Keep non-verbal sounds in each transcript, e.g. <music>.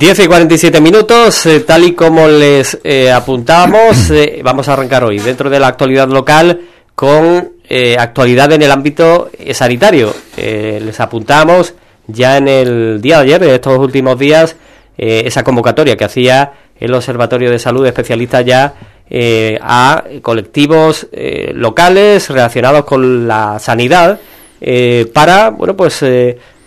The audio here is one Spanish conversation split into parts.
10 y 47 minutos, eh, tal y como les eh, apuntábamos, <clears throat> eh, vamos a arrancar hoy dentro de la actualidad local con actualidad en el ámbito sanitario. les apuntamos ya en el día de ayer, de estos últimos días, esa convocatoria que hacía el Observatorio de Salud especialista ya a colectivos locales relacionados con la sanidad para, bueno, pues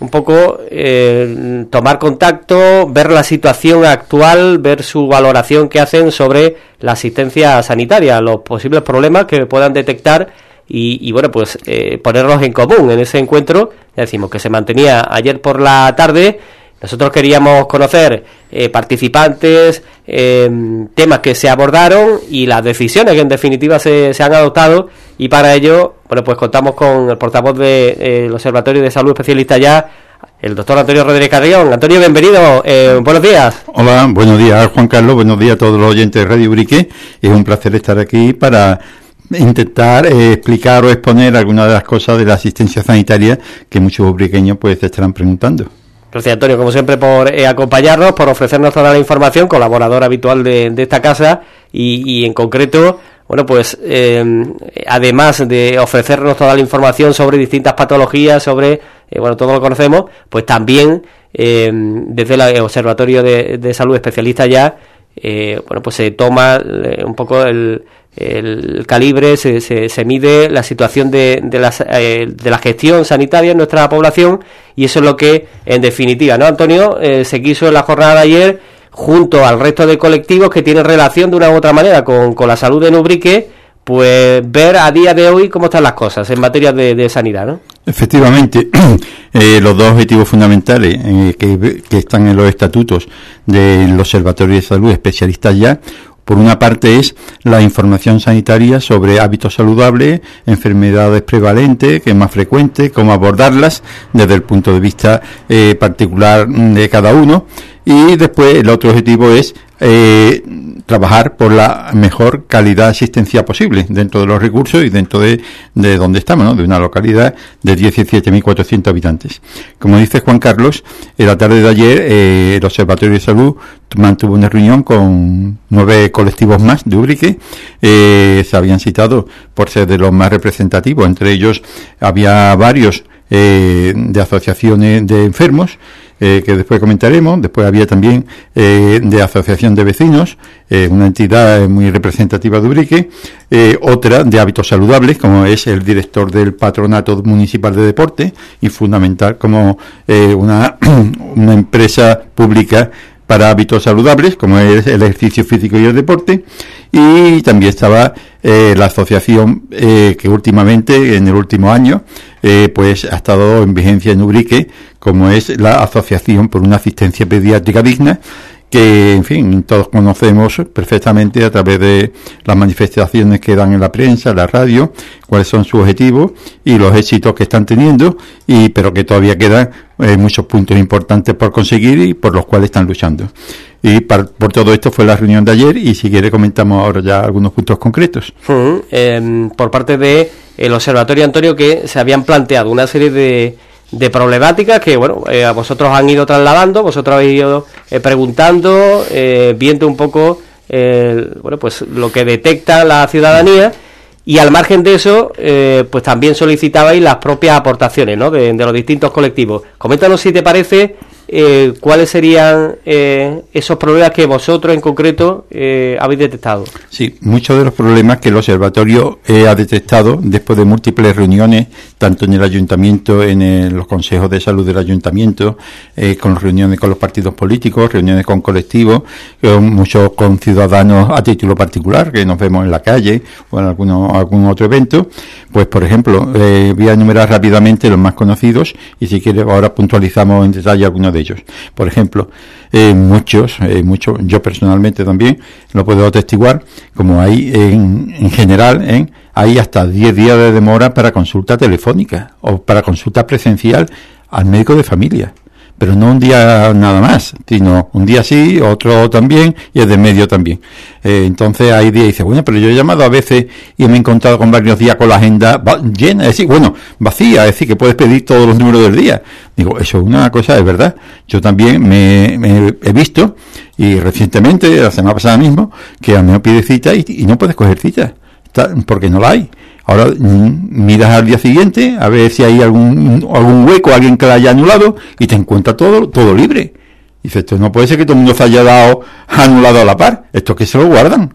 un poco eh, tomar contacto, ver la situación actual, ver su valoración que hacen sobre la asistencia sanitaria, los posibles problemas que puedan detectar y, bueno, pues eh, ponerlos en común en ese encuentro. Ya decimos que se mantenía ayer por la tarde. Nosotros queríamos conocer eh, participantes, temas que se abordaron y las decisiones que en definitiva se, se han adoptado y para ello bueno, pues contamos con el portavoz del de, Observatorio de Salud Especialista ya, el doctor Antonio Rodríguez Carrión. Antonio, bienvenido. Eh, buenos días. Hola, buenos días, Juan Carlos. Buenos días a todos los oyentes de Radio Urique. Es un placer estar aquí para intentar eh, explicar o exponer algunas de las cosas de la asistencia sanitaria que muchos ubriqueños pues estarán preguntando. Gracias, Antonio, como siempre, por eh, acompañarnos, por ofrecernos toda la información, colaborador habitual de, esta casa y, y en concreto bueno, pues eh, además de ofrecernos toda la información sobre distintas patologías, sobre, eh, bueno, todo lo conocemos, pues también eh, desde el Observatorio de, Salud Especialista ya, bueno, pues se toma un poco el, calibre, se, se, mide la situación de, de, la, de la gestión sanitaria en nuestra población y eso es lo que, en definitiva, ¿no, Antonio? se quiso en la jornada de ayer junto al resto de colectivos que tienen relación de una u otra manera con, la salud de Nubrique, pues ver a día de hoy cómo están las cosas en materia de, sanidad, ¿no? Efectivamente, <clears throat> eh, los dos objetivos fundamentales eh, que, que, están en los estatutos del Observatorio de Salud Especialistas ya, por una parte es la información sanitaria sobre hábitos saludables, enfermedades prevalentes, que es más frecuente, cómo abordarlas desde el punto de vista eh, particular de cada uno. Y después el otro objetivo es eh, trabajar por la mejor calidad de asistencia posible dentro de los recursos y dentro de, de donde estamos, ¿no? de una localidad de 17.400 habitantes. Como dice Juan Carlos, en la tarde de ayer eh, el Observatorio de Salud mantuvo una reunión con nueve colectivos más de Ubrique. Eh, se habían citado por ser de los más representativos. Entre ellos había varios eh, de asociaciones de enfermos eh, que después comentaremos. Después había también eh, de Asociación de Vecinos, eh, una entidad muy representativa de Ubrique, otra de hábitos saludables, como es el director del Patronato Municipal de Deporte, y fundamental como una, <clears throat> una empresa pública para hábitos saludables, como es el ejercicio físico y el deporte, y también estaba eh, la asociación eh, que últimamente, en el último año, eh, pues ha estado en vigencia en Ubrique, como es la Asociación por una Asistencia Pediátrica Digna, que, en fin, todos conocemos perfectamente a través de las manifestaciones que dan en la prensa, en la radio, cuáles son sus objetivos y los éxitos que están teniendo, y pero que todavía quedan eh, muchos puntos importantes por conseguir y por los cuales están luchando. Y por todo esto fue la reunión de ayer y si quiere comentamos ahora ya algunos puntos concretos. Em, por parte de el observatorio Antonio que se habían planteado una serie de de problemáticas que, bueno, eh, a vosotros han ido trasladando, vosotros habéis ido eh, preguntando, eh, viendo un poco, bueno, pues lo que detecta la ciudadanía y al margen de eso, pues también solicitabais las propias aportaciones, ¿no?, de, de los distintos colectivos. Coméntanos si te parece eh, cuáles serían eh, esos problemas que vosotros en concreto eh, habéis detectado. Sí, muchos de los problemas que el observatorio ha detectado después de múltiples reuniones, tanto en el ayuntamiento, en los consejos de salud del ayuntamiento, con reuniones con los partidos políticos, reuniones con colectivos, muchos con ciudadanos a título particular, que nos vemos en la calle o en alguno, algún otro evento. Pues, por ejemplo, voy a enumerar rápidamente los más conocidos y si quiere ahora puntualizamos en detalle algunos de ellos. Por ejemplo, eh, muchos, eh, muchos, yo personalmente también lo puedo atestiguar, como hay en, en general, en, hay hasta 10 días de demora para consulta telefónica o para consulta presencial al médico de familia pero no un día nada más, sino un día sí, otro también y el de medio también. Eh, entonces hay días y dice, bueno, pero yo he llamado a veces y me he encontrado con varios días con la agenda llena, es decir, bueno, vacía, es decir, que puedes pedir todos los números del día. Digo, eso es una cosa, es verdad. Yo también me, he visto y recientemente, la semana pasada mismo, que a mí me pide cita y, y no puedes coger cita porque no la hay. Ahora mm, miras al día siguiente a ver si hay algún, algún hueco, alguien que la haya anulado y te encuentra todo, todo libre. Dice, esto no puede ser que todo el mundo se haya dado <laughs> anulado a la par, esto que se lo guardan.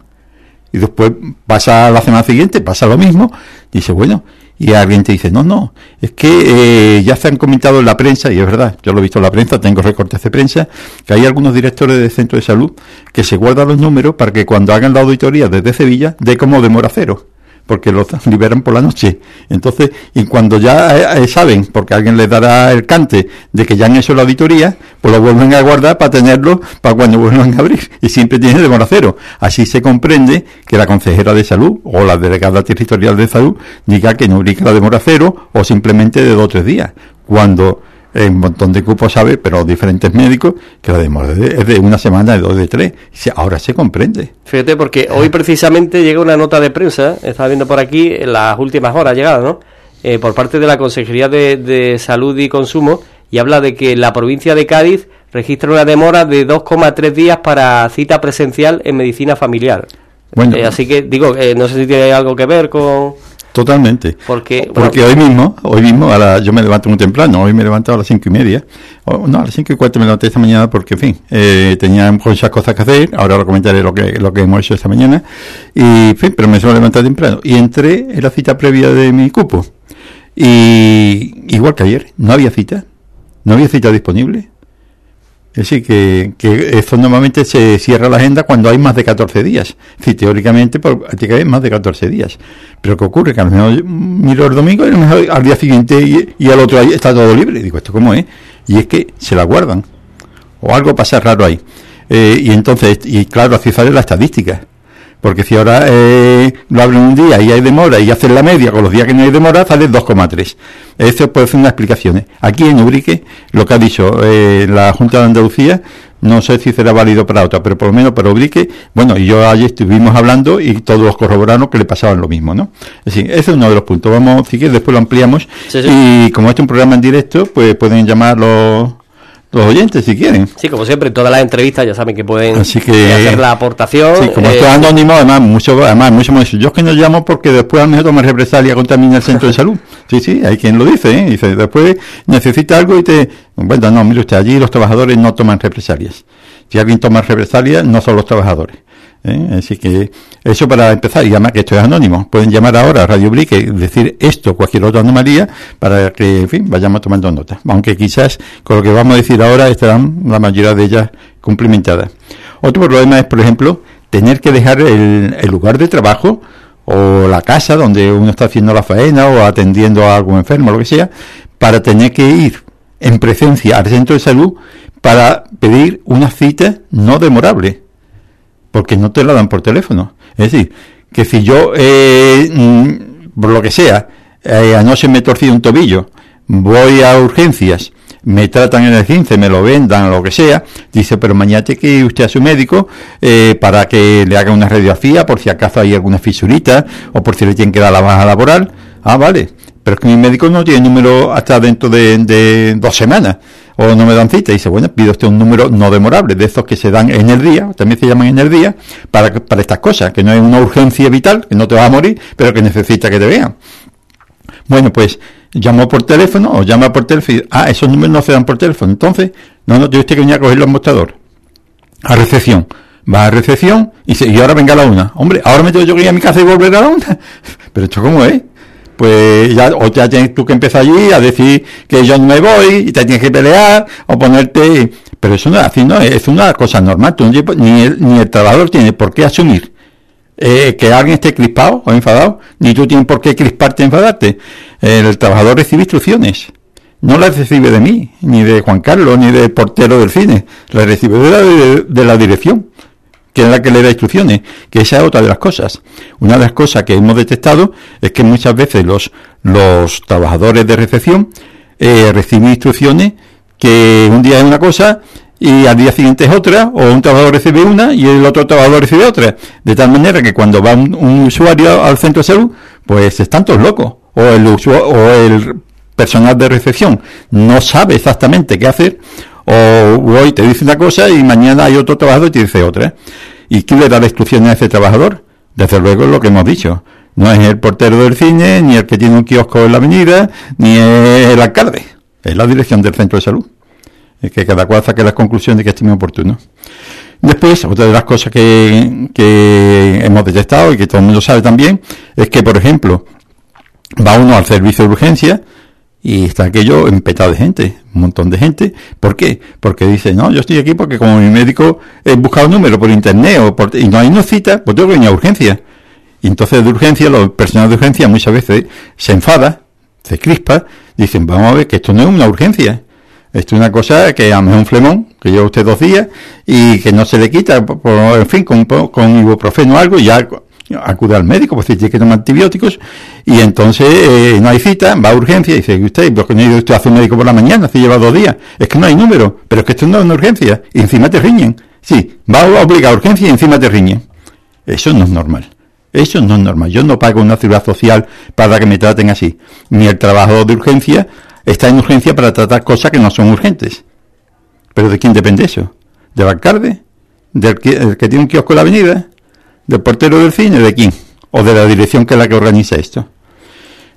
Y después pasa la semana siguiente, pasa lo mismo, dice, bueno, y alguien te dice, no, no, es que eh, ya se han comentado en la prensa, y es verdad, yo lo he visto en la prensa, tengo recortes de prensa, que hay algunos directores de centro de salud que se guardan los números para que cuando hagan la auditoría desde Sevilla, de como demora cero porque los liberan por la noche. Entonces, y cuando ya eh, saben, porque alguien les dará el cante de que ya han hecho la auditoría, pues lo vuelven a guardar para tenerlo para cuando vuelvan a abrir. Y siempre tiene demora cero. Así se comprende que la consejera de salud o la delegada territorial de salud diga que no ubica la demora cero o simplemente de dos o tres días. Cuando un montón de cupos sabe, pero diferentes médicos, que la demora es de una semana, de dos, de tres. Ahora se comprende. Fíjate, porque hoy precisamente llega una nota de prensa, estaba viendo por aquí, en las últimas horas llegada, ¿no? Eh, por parte de la Consejería de, Salud y Consumo, y habla de que la provincia de Cádiz registra una demora de 2,3 días para cita presencial en medicina familiar. Bueno, eh, así que digo, eh, no sé si tiene algo que ver con... Totalmente. Porque, Porque hoy mismo, hoy mismo, a yo me levanto muy temprano, hoy me he levantado a las cinco y media, no, a las cinco y cuarto me levanté esta mañana porque, en fin, eh, tenía muchas cosas que hacer, ahora lo comentaré lo que, lo que hemos hecho esta mañana, y, en fin, pero me suelo levantar temprano. Y entré en la cita previa de mi cupo, y igual que ayer, no había cita, no había cita disponible. Es decir, que, que eso normalmente se cierra la agenda cuando hay más de 14 días. Sí, teóricamente, por, hay más de 14 días. Pero ¿qué ocurre? Que a lo mejor miro el domingo y a lo mejor al día siguiente y, y al otro está todo libre. Digo, ¿esto cómo es? Y es que se la guardan. O algo pasa raro ahí. Eh, y entonces, y claro, así sale la estadística. Porque si ahora eh, lo abren un día y hay demora y hacen la media con los días que no hay demora, sale 2,3. Eso puede ser una explicación. Aquí en Ubrique, lo que ha dicho eh, la Junta de Andalucía, no sé si será válido para otra, pero por lo menos para Ubrique, bueno, y yo ayer estuvimos hablando y todos los corroboraron que le pasaban lo mismo, ¿no? Es decir, ese es uno de los puntos. Vamos, si quieres, después lo ampliamos. Y como este es un programa en directo, pues pueden llamar los los oyentes si quieren. Sí, como siempre, todas las entrevistas ya saben que pueden hacer la aportación. Sí, como esto es eh, anónimo, además, mucho, además, mucho más. Yo es que no llamo porque después a lo mejor toma represalia contra mí en el centro de salud. <laughs> Sí, sí, hay quien lo dice, ¿eh? Dice, después necesita algo y te. Bueno, no, mire usted, allí los trabajadores no toman represalias. Si alguien toma represalias, no son los trabajadores. ¿Eh? Así que eso para empezar, y además que esto es anónimo, pueden llamar ahora a Radio Brick y decir esto, cualquier otra anomalía, para que, en fin, vayamos tomando nota. Aunque quizás con lo que vamos a decir ahora estarán la mayoría de ellas cumplimentadas. Otro problema es, por ejemplo, tener que dejar el, lugar de trabajo o la casa donde uno está haciendo la faena o atendiendo a algún enfermo, lo que sea, para tener que ir en presencia al centro de salud para pedir una cita no demorable porque no te la dan por teléfono. Es decir, que si yo, eh, mm, por lo que sea, eh, anoche me torcido un tobillo, voy a urgencias, me tratan en el 15, me lo vendan, lo que sea, dice, pero mañana tiene que ir usted a su médico eh, para que le haga una radiografía por si acaso hay alguna fisurita o por si le tienen que dar la baja laboral. Ah, vale, pero es que mi médico no tiene número hasta dentro de dos semanas o no me dan cita. Y dice, bueno, pido usted un número no demorable, de esos que se dan en el día, también se llaman en el día, para, para estas cosas, que no es una urgencia vital, que no te vas a morir, pero que necesita que te vean. Bueno, pues llamó por teléfono o llama por teléfono. ah, esos números no se dan por teléfono. Entonces, no, no, tiene usted que venir a cogerlo al mostrador. A recepción. Va a recepción y, dice, y ahora venga a la una. Hombre, ahora me tengo yo que ir a mi casa y volver a la una. <laughs> Pero esto cómo es pues ya, o ya tienes tú que empezar allí a decir que yo no me voy y te tienes que pelear o ponerte... Pero eso no es así, no, es una cosa normal. ni, el, ni el trabajador tiene por qué asumir eh, que alguien esté crispado o enfadado, ni tú tienes por qué crisparte o enfadarte. El trabajador recibe instrucciones. No las recibe de mí, ni de Juan Carlos, ni del portero del cine. Las recibe de la dirección que es la que le da instrucciones, que esa es otra de las cosas. Una de las cosas que hemos detectado es que muchas veces los, los trabajadores de recepción eh, reciben instrucciones que un día es una cosa y al día siguiente es otra, o un trabajador recibe una y el otro trabajador recibe otra. De tal manera que cuando va un, usuario al centro de salud, pues están todos locos. O el, o el personal de recepción no sabe exactamente qué hacer, o hoy te dice una cosa y mañana hay otro trabajador y te dice otra. ¿Y quién le da la instrucción a ese trabajador? Desde luego es lo que hemos dicho. No es el portero del cine, ni el que tiene un kiosco en la avenida, ni el alcalde. Es la dirección del centro de salud. Es que cada cual saque las conclusiones que estime oportuno. Después, otra de las cosas que, que hemos detectado y que todo el mundo sabe también, es que, por ejemplo, va uno al servicio de urgencia y está aquello empetado de gente, un montón de gente. ¿Por qué? Porque dice, no, yo estoy aquí porque como mi médico he buscado un número por internet o por, y no hay una cita, pues tengo que venir a urgencia. Y entonces de urgencia, los personales de urgencia muchas veces se enfada, se crispa, dicen, vamos a ver que esto no es una urgencia. Esto es una cosa que a mí es un flemón, que lleva usted dos días y que no se le quita, por, en fin, con, con ibuprofeno o algo, y ya acude al médico, pues tiene que tomar antibióticos, y entonces eh, no hay cita, va a urgencia, y dice, usted, ¿por qué no usted hace un médico por la mañana? Se lleva dos días. Es que no hay número, pero es que esto no es una urgencia, y encima te riñen. Sí, va a obligar a urgencia y encima te riñen. Eso no es normal. Eso no es normal. Yo no pago una ciudad social para que me traten así. Ni el trabajador de urgencia está en urgencia para tratar cosas que no son urgentes. ¿Pero de quién depende eso? ¿Del alcalde? ¿Del que, que tiene un kiosco en la avenida? ¿Del portero del cine? ¿De quién? ¿O de la dirección que es la que organiza esto?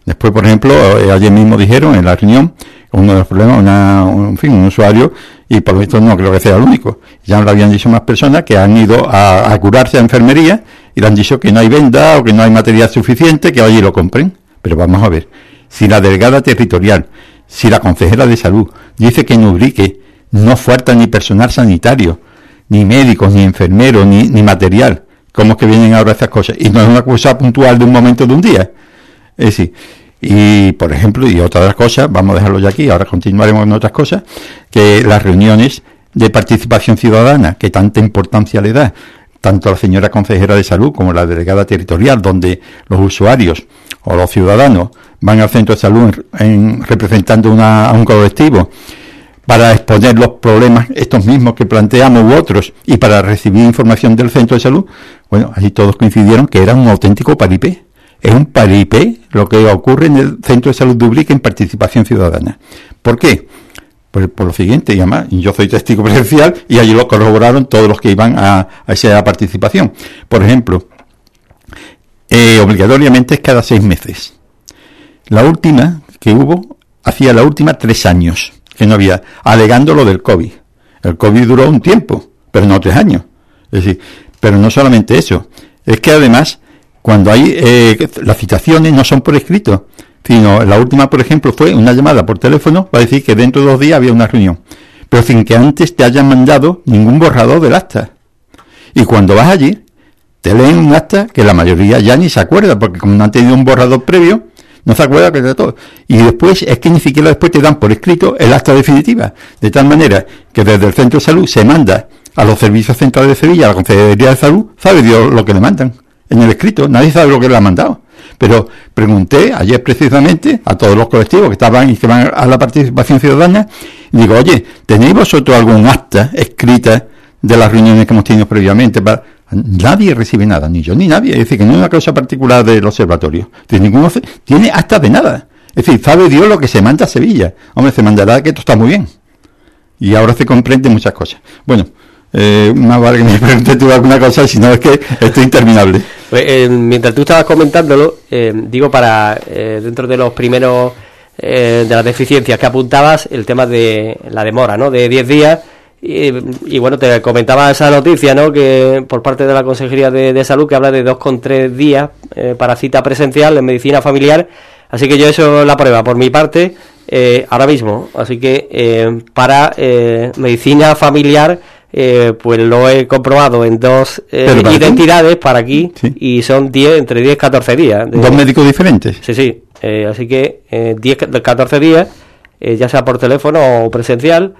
Después, por ejemplo, eh, ayer mismo dijeron en la reunión, uno de los problemas, una, un, fin, un usuario, y por lo visto no creo que sea el único. Ya lo habían dicho más personas que han ido a, curarse a enfermería y le han dicho que no hay venda o que no hay material suficiente, que allí lo compren. Pero vamos a ver, si la delegada territorial, si la consejera de salud dice que en Ubrique no falta ni personal sanitario, ni médicos, ni enfermeros, ni material, ¿Cómo que vienen ahora estas cosas? Y no es una cosa puntual de un momento de un día. Es decir, y por ejemplo, y otra de las cosas, vamos a dejarlo ya aquí, ahora continuaremos con otras cosas, que las reuniones de participación ciudadana, que tanta importancia le da tanto la señora consejera de salud como la delegada territorial, donde los usuarios o los ciudadanos van al centro de salud en, representando a un colectivo para exponer los problemas estos mismos que planteamos u otros y para recibir información del centro de salud, bueno, allí todos coincidieron que era un auténtico paripé. Es un paripé lo que ocurre en el centro de salud pública en participación ciudadana. ¿Por qué? Pues por lo siguiente, y además, yo soy testigo <laughs> presencial y allí lo corroboraron todos los que iban a, esa participación. Por ejemplo, eh, obligatoriamente es cada seis meses. La última que hubo, hacía la última tres años no había, alegando lo del COVID. El COVID duró un tiempo, pero no tres años. Es decir, pero no solamente eso, es que además, cuando hay, eh, las citaciones no son por escrito, sino la última, por ejemplo, fue una llamada por teléfono para decir que dentro de dos días había una reunión, pero sin que antes te hayan mandado ningún borrador del acta. Y cuando vas allí, te leen un acta que la mayoría ya ni se acuerda, porque como no han tenido un borrador previo, no se acuerda de todo. Y después es que ni siquiera después te dan por escrito el acta definitiva. De tal manera que desde el centro de salud se manda a los servicios centrales de Sevilla, a la Consejería de Salud, sabe Dios lo que le mandan. En el escrito, nadie sabe lo que le ha mandado. Pero pregunté ayer precisamente a todos los colectivos que estaban y que van a la participación ciudadana, y digo, oye, ¿tenéis vosotros algún acta escrita de las reuniones que hemos tenido previamente para Nadie recibe nada, ni yo ni nadie. Es decir, que no es una cosa particular del observatorio. ninguno tiene hasta de nada. Es decir, sabe Dios lo que se manda a Sevilla. Hombre, se mandará que esto está muy bien. Y ahora se comprende muchas cosas. Bueno, eh, más vale que me <laughs> preguntes tú alguna cosa, si no es que esto es interminable. Pues, eh, mientras tú estabas comentándolo, eh, digo, para eh, dentro de los primeros de las deficiencias que apuntabas, el tema de la demora, ¿no? De 10 días y, bueno, te comentaba esa noticia, ¿no? Que por parte de la Consejería de, Salud que habla de dos con tres días eh, para cita presencial en medicina familiar. Así que yo eso la prueba por mi parte eh, ahora mismo. Así que eh, para medicina familiar pues lo he comprobado en dos identidades para aquí y son 10, entre 10 y 14 días. ¿Dos médicos diferentes? Sí, sí. así que 10, 14 días, ya sea por teléfono o presencial.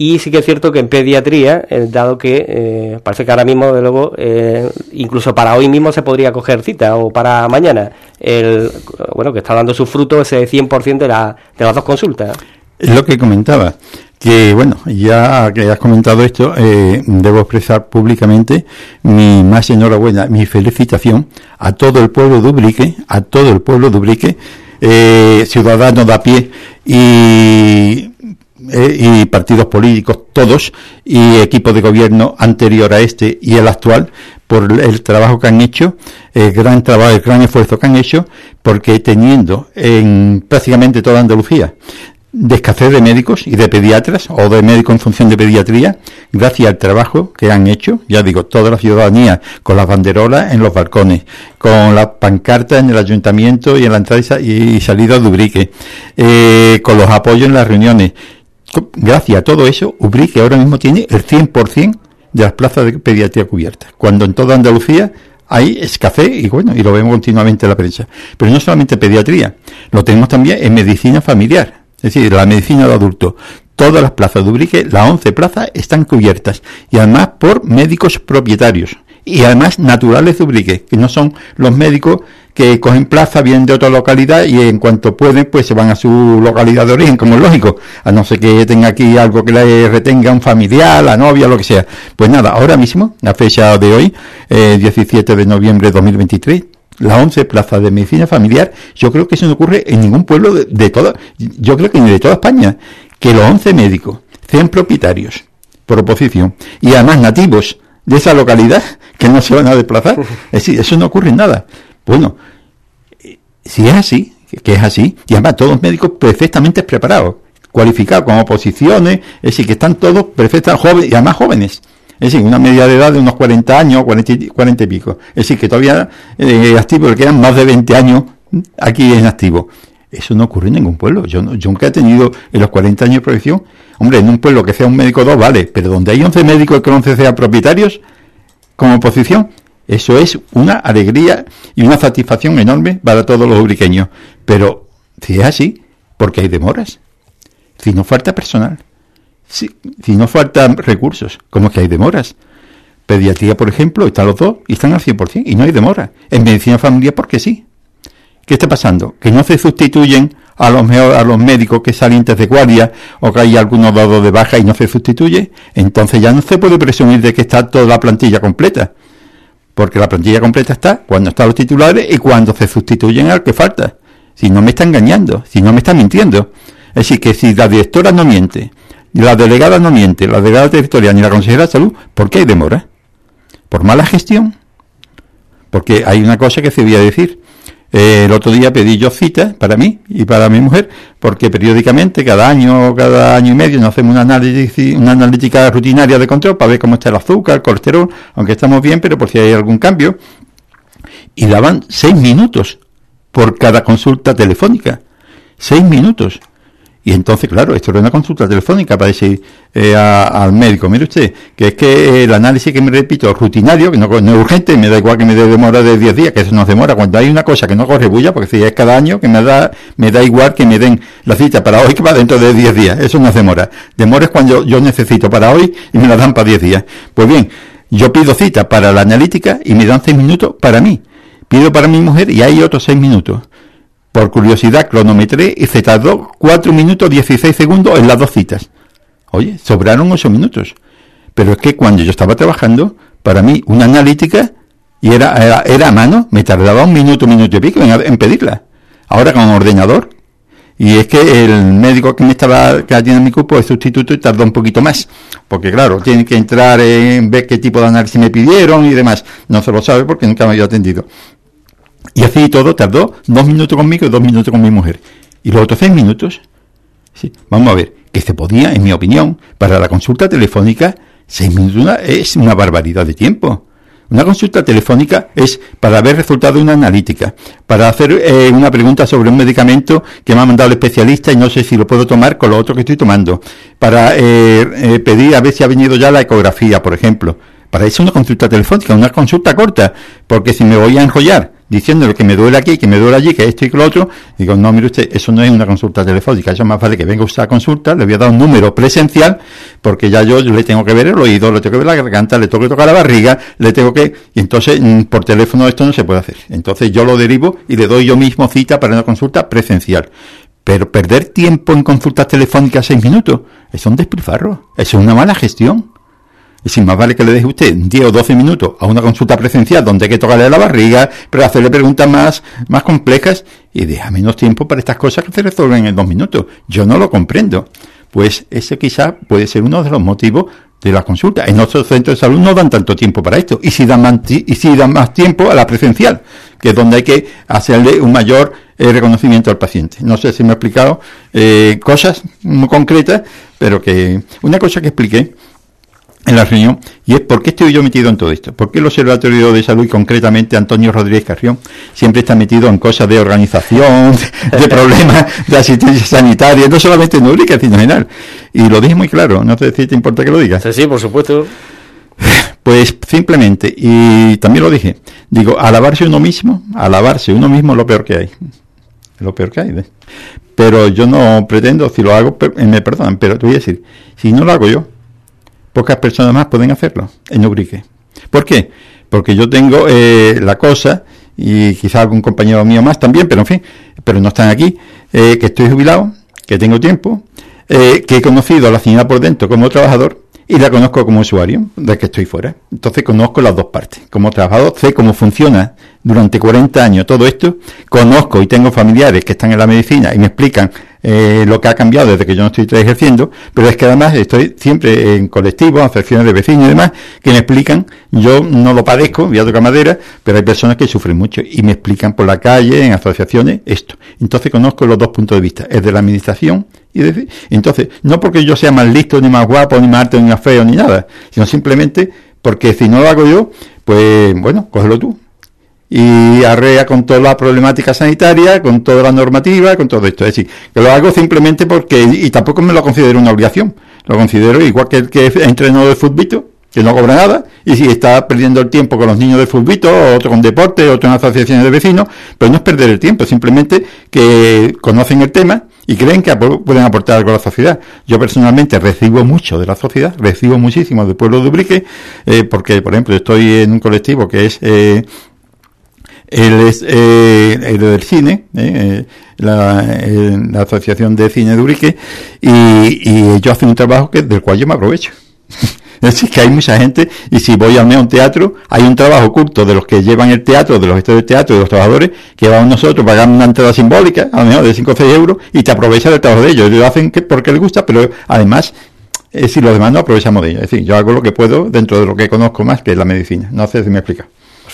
Y sí que es cierto que en pediatría, eh, dado que eh, parece que ahora mismo, de luego, eh, incluso para hoy mismo se podría coger cita o para mañana, el, bueno, que está dando su fruto ese 100% de, la, de las dos consultas. Es lo que comentaba. que bueno, ya que has comentado esto, debo expresar públicamente mi más enhorabuena, mi felicitación a todo el pueblo de Ubrique, a todo el pueblo de Ubrique, ciudadanos de a pie y, eh, y partidos políticos, todos, y equipo de gobierno anterior a este y el actual, por el trabajo que han hecho, el gran trabajo, el gran esfuerzo que han hecho, porque teniendo en prácticamente toda Andalucía de escasez de médicos y de pediatras o de médicos en función de pediatría, gracias al trabajo que han hecho, ya digo, toda la ciudadanía, con las banderolas en los balcones, con las pancartas en el ayuntamiento y en la entrada y salida de Ubrique, eh, con los apoyos en las reuniones. Gracias a todo eso, Ubrique ahora mismo tiene el 100% de las plazas de pediatría cubiertas, cuando en toda Andalucía hay escasez y bueno, y lo vemos continuamente en la prensa. Pero no solamente pediatría, lo tenemos también en medicina familiar es decir, la medicina de adulto. Todas las plazas de Ubrique, las 11 plazas, están cubiertas y además por médicos propietarios y además naturales de Ubrique, que no son los médicos que cogen plaza, vienen de otra localidad y en cuanto pueden, pues se van a su localidad de origen, como es lógico, a no ser que tenga aquí algo que le retenga un familiar, la novia, lo que sea. Pues nada, ahora mismo, la fecha de hoy, eh, 17 de noviembre de 2023, las 11 plazas de medicina familiar, yo creo que eso no ocurre en ningún pueblo de, de toda, yo creo que ni de toda España, que los 11 médicos sean propietarios, por oposición, y además nativos de esa localidad, que no se van a desplazar. Es decir, eso no ocurre en nada. Bueno, si es así, que es así, y además todos médicos perfectamente preparados, cualificados como oposiciones, es decir, que están todos perfectamente jóvenes, y además jóvenes. Es decir, una media de edad de unos 40 años, 40, 40 y pico. Es decir, que todavía eh, activo, porque quedan más de 20 años aquí en activo. Eso no ocurre en ningún pueblo. Yo, yo nunca he tenido en los 40 años de profesión, hombre, en un pueblo que sea un médico dos, vale, pero donde hay 11 médicos que 11 sean propietarios, como oposición, eso es una alegría y una satisfacción enorme para todos los ubriqueños. Pero si es así, porque hay demoras. Si no falta personal. Si, no faltan recursos, como que hay demoras. Pediatría, por ejemplo, están los dos y están al 100% y no hay demora. En medicina familiar, porque sí. ¿Qué está pasando? Que no se sustituyen a los, a los médicos que salen de guardia o que hay algunos dados de baja y no se sustituye. Entonces ya no se puede presumir de que está toda la plantilla completa. Porque la plantilla completa está cuando están los titulares y cuando se sustituyen al que falta. Si no me está engañando, si no me está mintiendo. Es decir, que si la directora no miente, la delegada no miente, la delegada territorial ni la consejera de salud, ¿por qué hay demora? ¿Por mala gestión? Porque hay una cosa que se debía decir. Eh, el otro día pedí yo cita para mí y para mi mujer, porque periódicamente, cada año, cada año y medio, nos hacemos una, análisis, una analítica rutinaria de control para ver cómo está el azúcar, el colesterol, aunque estamos bien, pero por si hay algún cambio. Y daban seis minutos por cada consulta telefónica. Seis minutos. Y entonces, claro, esto era una consulta telefónica para decir eh, al médico, mire usted, que es que el análisis que me repito rutinario, que no, es urgente, me da igual que me dé demora de 10 días, que eso no demora. Cuando hay una cosa que no corre bulla, porque si es cada año, que me da, me da igual que me den la cita para hoy que para dentro de 10 días. Eso no demora. Demora es cuando yo necesito para hoy y me la dan para 10 días. Pues bien, yo pido cita para la analítica y me dan 6 minutos para mí. Pido para mi mujer y hay otros 6 minutos. Por curiosidad, cronometré y se tardó 4 minutos 16 segundos en las dos citas. Oye, sobraron 8 minutos. Pero es que cuando yo estaba trabajando, para mí, una analítica, y era, era, a mano, me tardaba un minuto, minuto y pico en, pedirla. Ahora con ordenador, y es que el médico que me estaba que en mi cupo es sustituto y tardó un poquito más. Porque claro, tiene que entrar en ver qué tipo de análisis me pidieron y demás. No se lo sabe porque nunca me había atendido. Y así todo tardó dos minutos conmigo y dos minutos con mi mujer. Y los otros seis minutos, vamos a ver, que se podía, en mi opinión, para la consulta telefónica, seis minutos es una barbaridad de tiempo. Una consulta telefónica es para ver resultado de una analítica, para hacer eh, una pregunta sobre un medicamento que me ha mandado el especialista y no sé si lo puedo tomar con lo otro que estoy tomando, para eh, eh, pedir a ver si ha venido ya la ecografía, por ejemplo. Para eso una consulta telefónica, una consulta corta, porque si me voy a enrollar diciéndole que me duele aquí, que me duele allí, que esto y que lo otro, digo, no, mire usted, eso no es una consulta telefónica, eso es más fácil que venga usted a consulta, le voy a dar un número presencial, porque ya yo, le tengo que ver el oído, le tengo que ver la garganta, le tengo que tocar la barriga, le tengo que, y entonces mm, por teléfono esto no se puede hacer. Entonces yo lo derivo y le doy yo mismo cita para una consulta presencial. Pero perder tiempo en consultas telefónicas seis minutos, es un despilfarro, es una mala gestión. Y si más vale que le deje usted 10 o 12 minutos a una consulta presencial donde hay que tocarle la barriga, pero hacerle preguntas más, más complejas y deja menos tiempo para estas cosas que se resuelven en dos minutos. Yo no lo comprendo. Pues ese quizá puede ser uno de los motivos de la consulta. En otros centros de salud no dan tanto tiempo para esto y si dan más, y si dan más tiempo a la presencial, que es donde hay que hacerle un mayor eh, reconocimiento al paciente. No sé si me he explicado eh, cosas muy concretas, pero que una cosa que expliqué en la reunión y es por qué estoy yo metido en todo esto. ¿Por qué el Observatorio de Salud y concretamente Antonio Rodríguez Carrión siempre está metido en cosas de organización, <laughs> de problemas de asistencia sanitaria, no solamente en Urica, sino en general? Y lo dije muy claro, no sé si te importa que lo digas. Sí, sí, por supuesto. Pues simplemente, y también lo dije, digo, alabarse uno mismo, alabarse uno mismo es lo peor que hay. Lo peor que hay. Pero yo no pretendo, si lo hago, me perdonan, pero te voy a decir, si no lo hago yo, pocas personas más pueden hacerlo en Ubrique. ¿Por qué? Porque yo tengo eh, la cosa, y quizá algún compañero mío más también, pero en fin, pero no están aquí, eh, que estoy jubilado, que tengo tiempo, eh, que he conocido a la señora por dentro como trabajador y la conozco como usuario, de que estoy fuera. Entonces conozco las dos partes. Como trabajador sé cómo funciona durante 40 años todo esto, conozco y tengo familiares que están en la medicina y me explican eh, lo que ha cambiado desde que yo no estoy ejerciendo, pero es que además estoy siempre en colectivos, asociaciones de vecinos y demás, que me explican, yo no lo padezco, voy a tocar madera, pero hay personas que sufren mucho y me explican por la calle, en asociaciones, esto. Entonces conozco los dos puntos de vista, es de la administración y de... Entonces, no porque yo sea más listo, ni más guapo, ni más alto, ni más feo, ni nada, sino simplemente porque si no lo hago yo, pues bueno, cógelo tú y arrea con toda la problemática sanitaria, con toda la normativa, con todo esto. Es decir, que lo hago simplemente porque, y tampoco me lo considero una obligación, lo considero igual que el que entrenó de fútbol, que no cobra nada, y si está perdiendo el tiempo con los niños de fútbol, otro con deporte, otro en asociaciones de vecinos, pues no es perder el tiempo, simplemente que conocen el tema y creen que pueden aportar algo a la sociedad. Yo personalmente recibo mucho de la sociedad, recibo muchísimo del pueblo de Ubrique, eh, porque, por ejemplo, estoy en un colectivo que es eh, él es eh, el del cine, eh, la, la, Asociación de Cine de Urique, y, y ellos hacen un trabajo que, del cual yo me aprovecho. <laughs> es que hay mucha gente, y si voy a un teatro, hay un trabajo oculto de los que llevan el teatro, de los gestores de teatro, de los trabajadores, que vamos nosotros, pagamos una entrada simbólica, a lo mejor de 5 o 6 euros, y te aprovechas del trabajo de ellos. Ellos lo hacen porque les gusta, pero además, es decir, los demás no aprovechamos de ellos. Es decir, yo hago lo que puedo dentro de lo que conozco más, que es la medicina. No sé si me explica.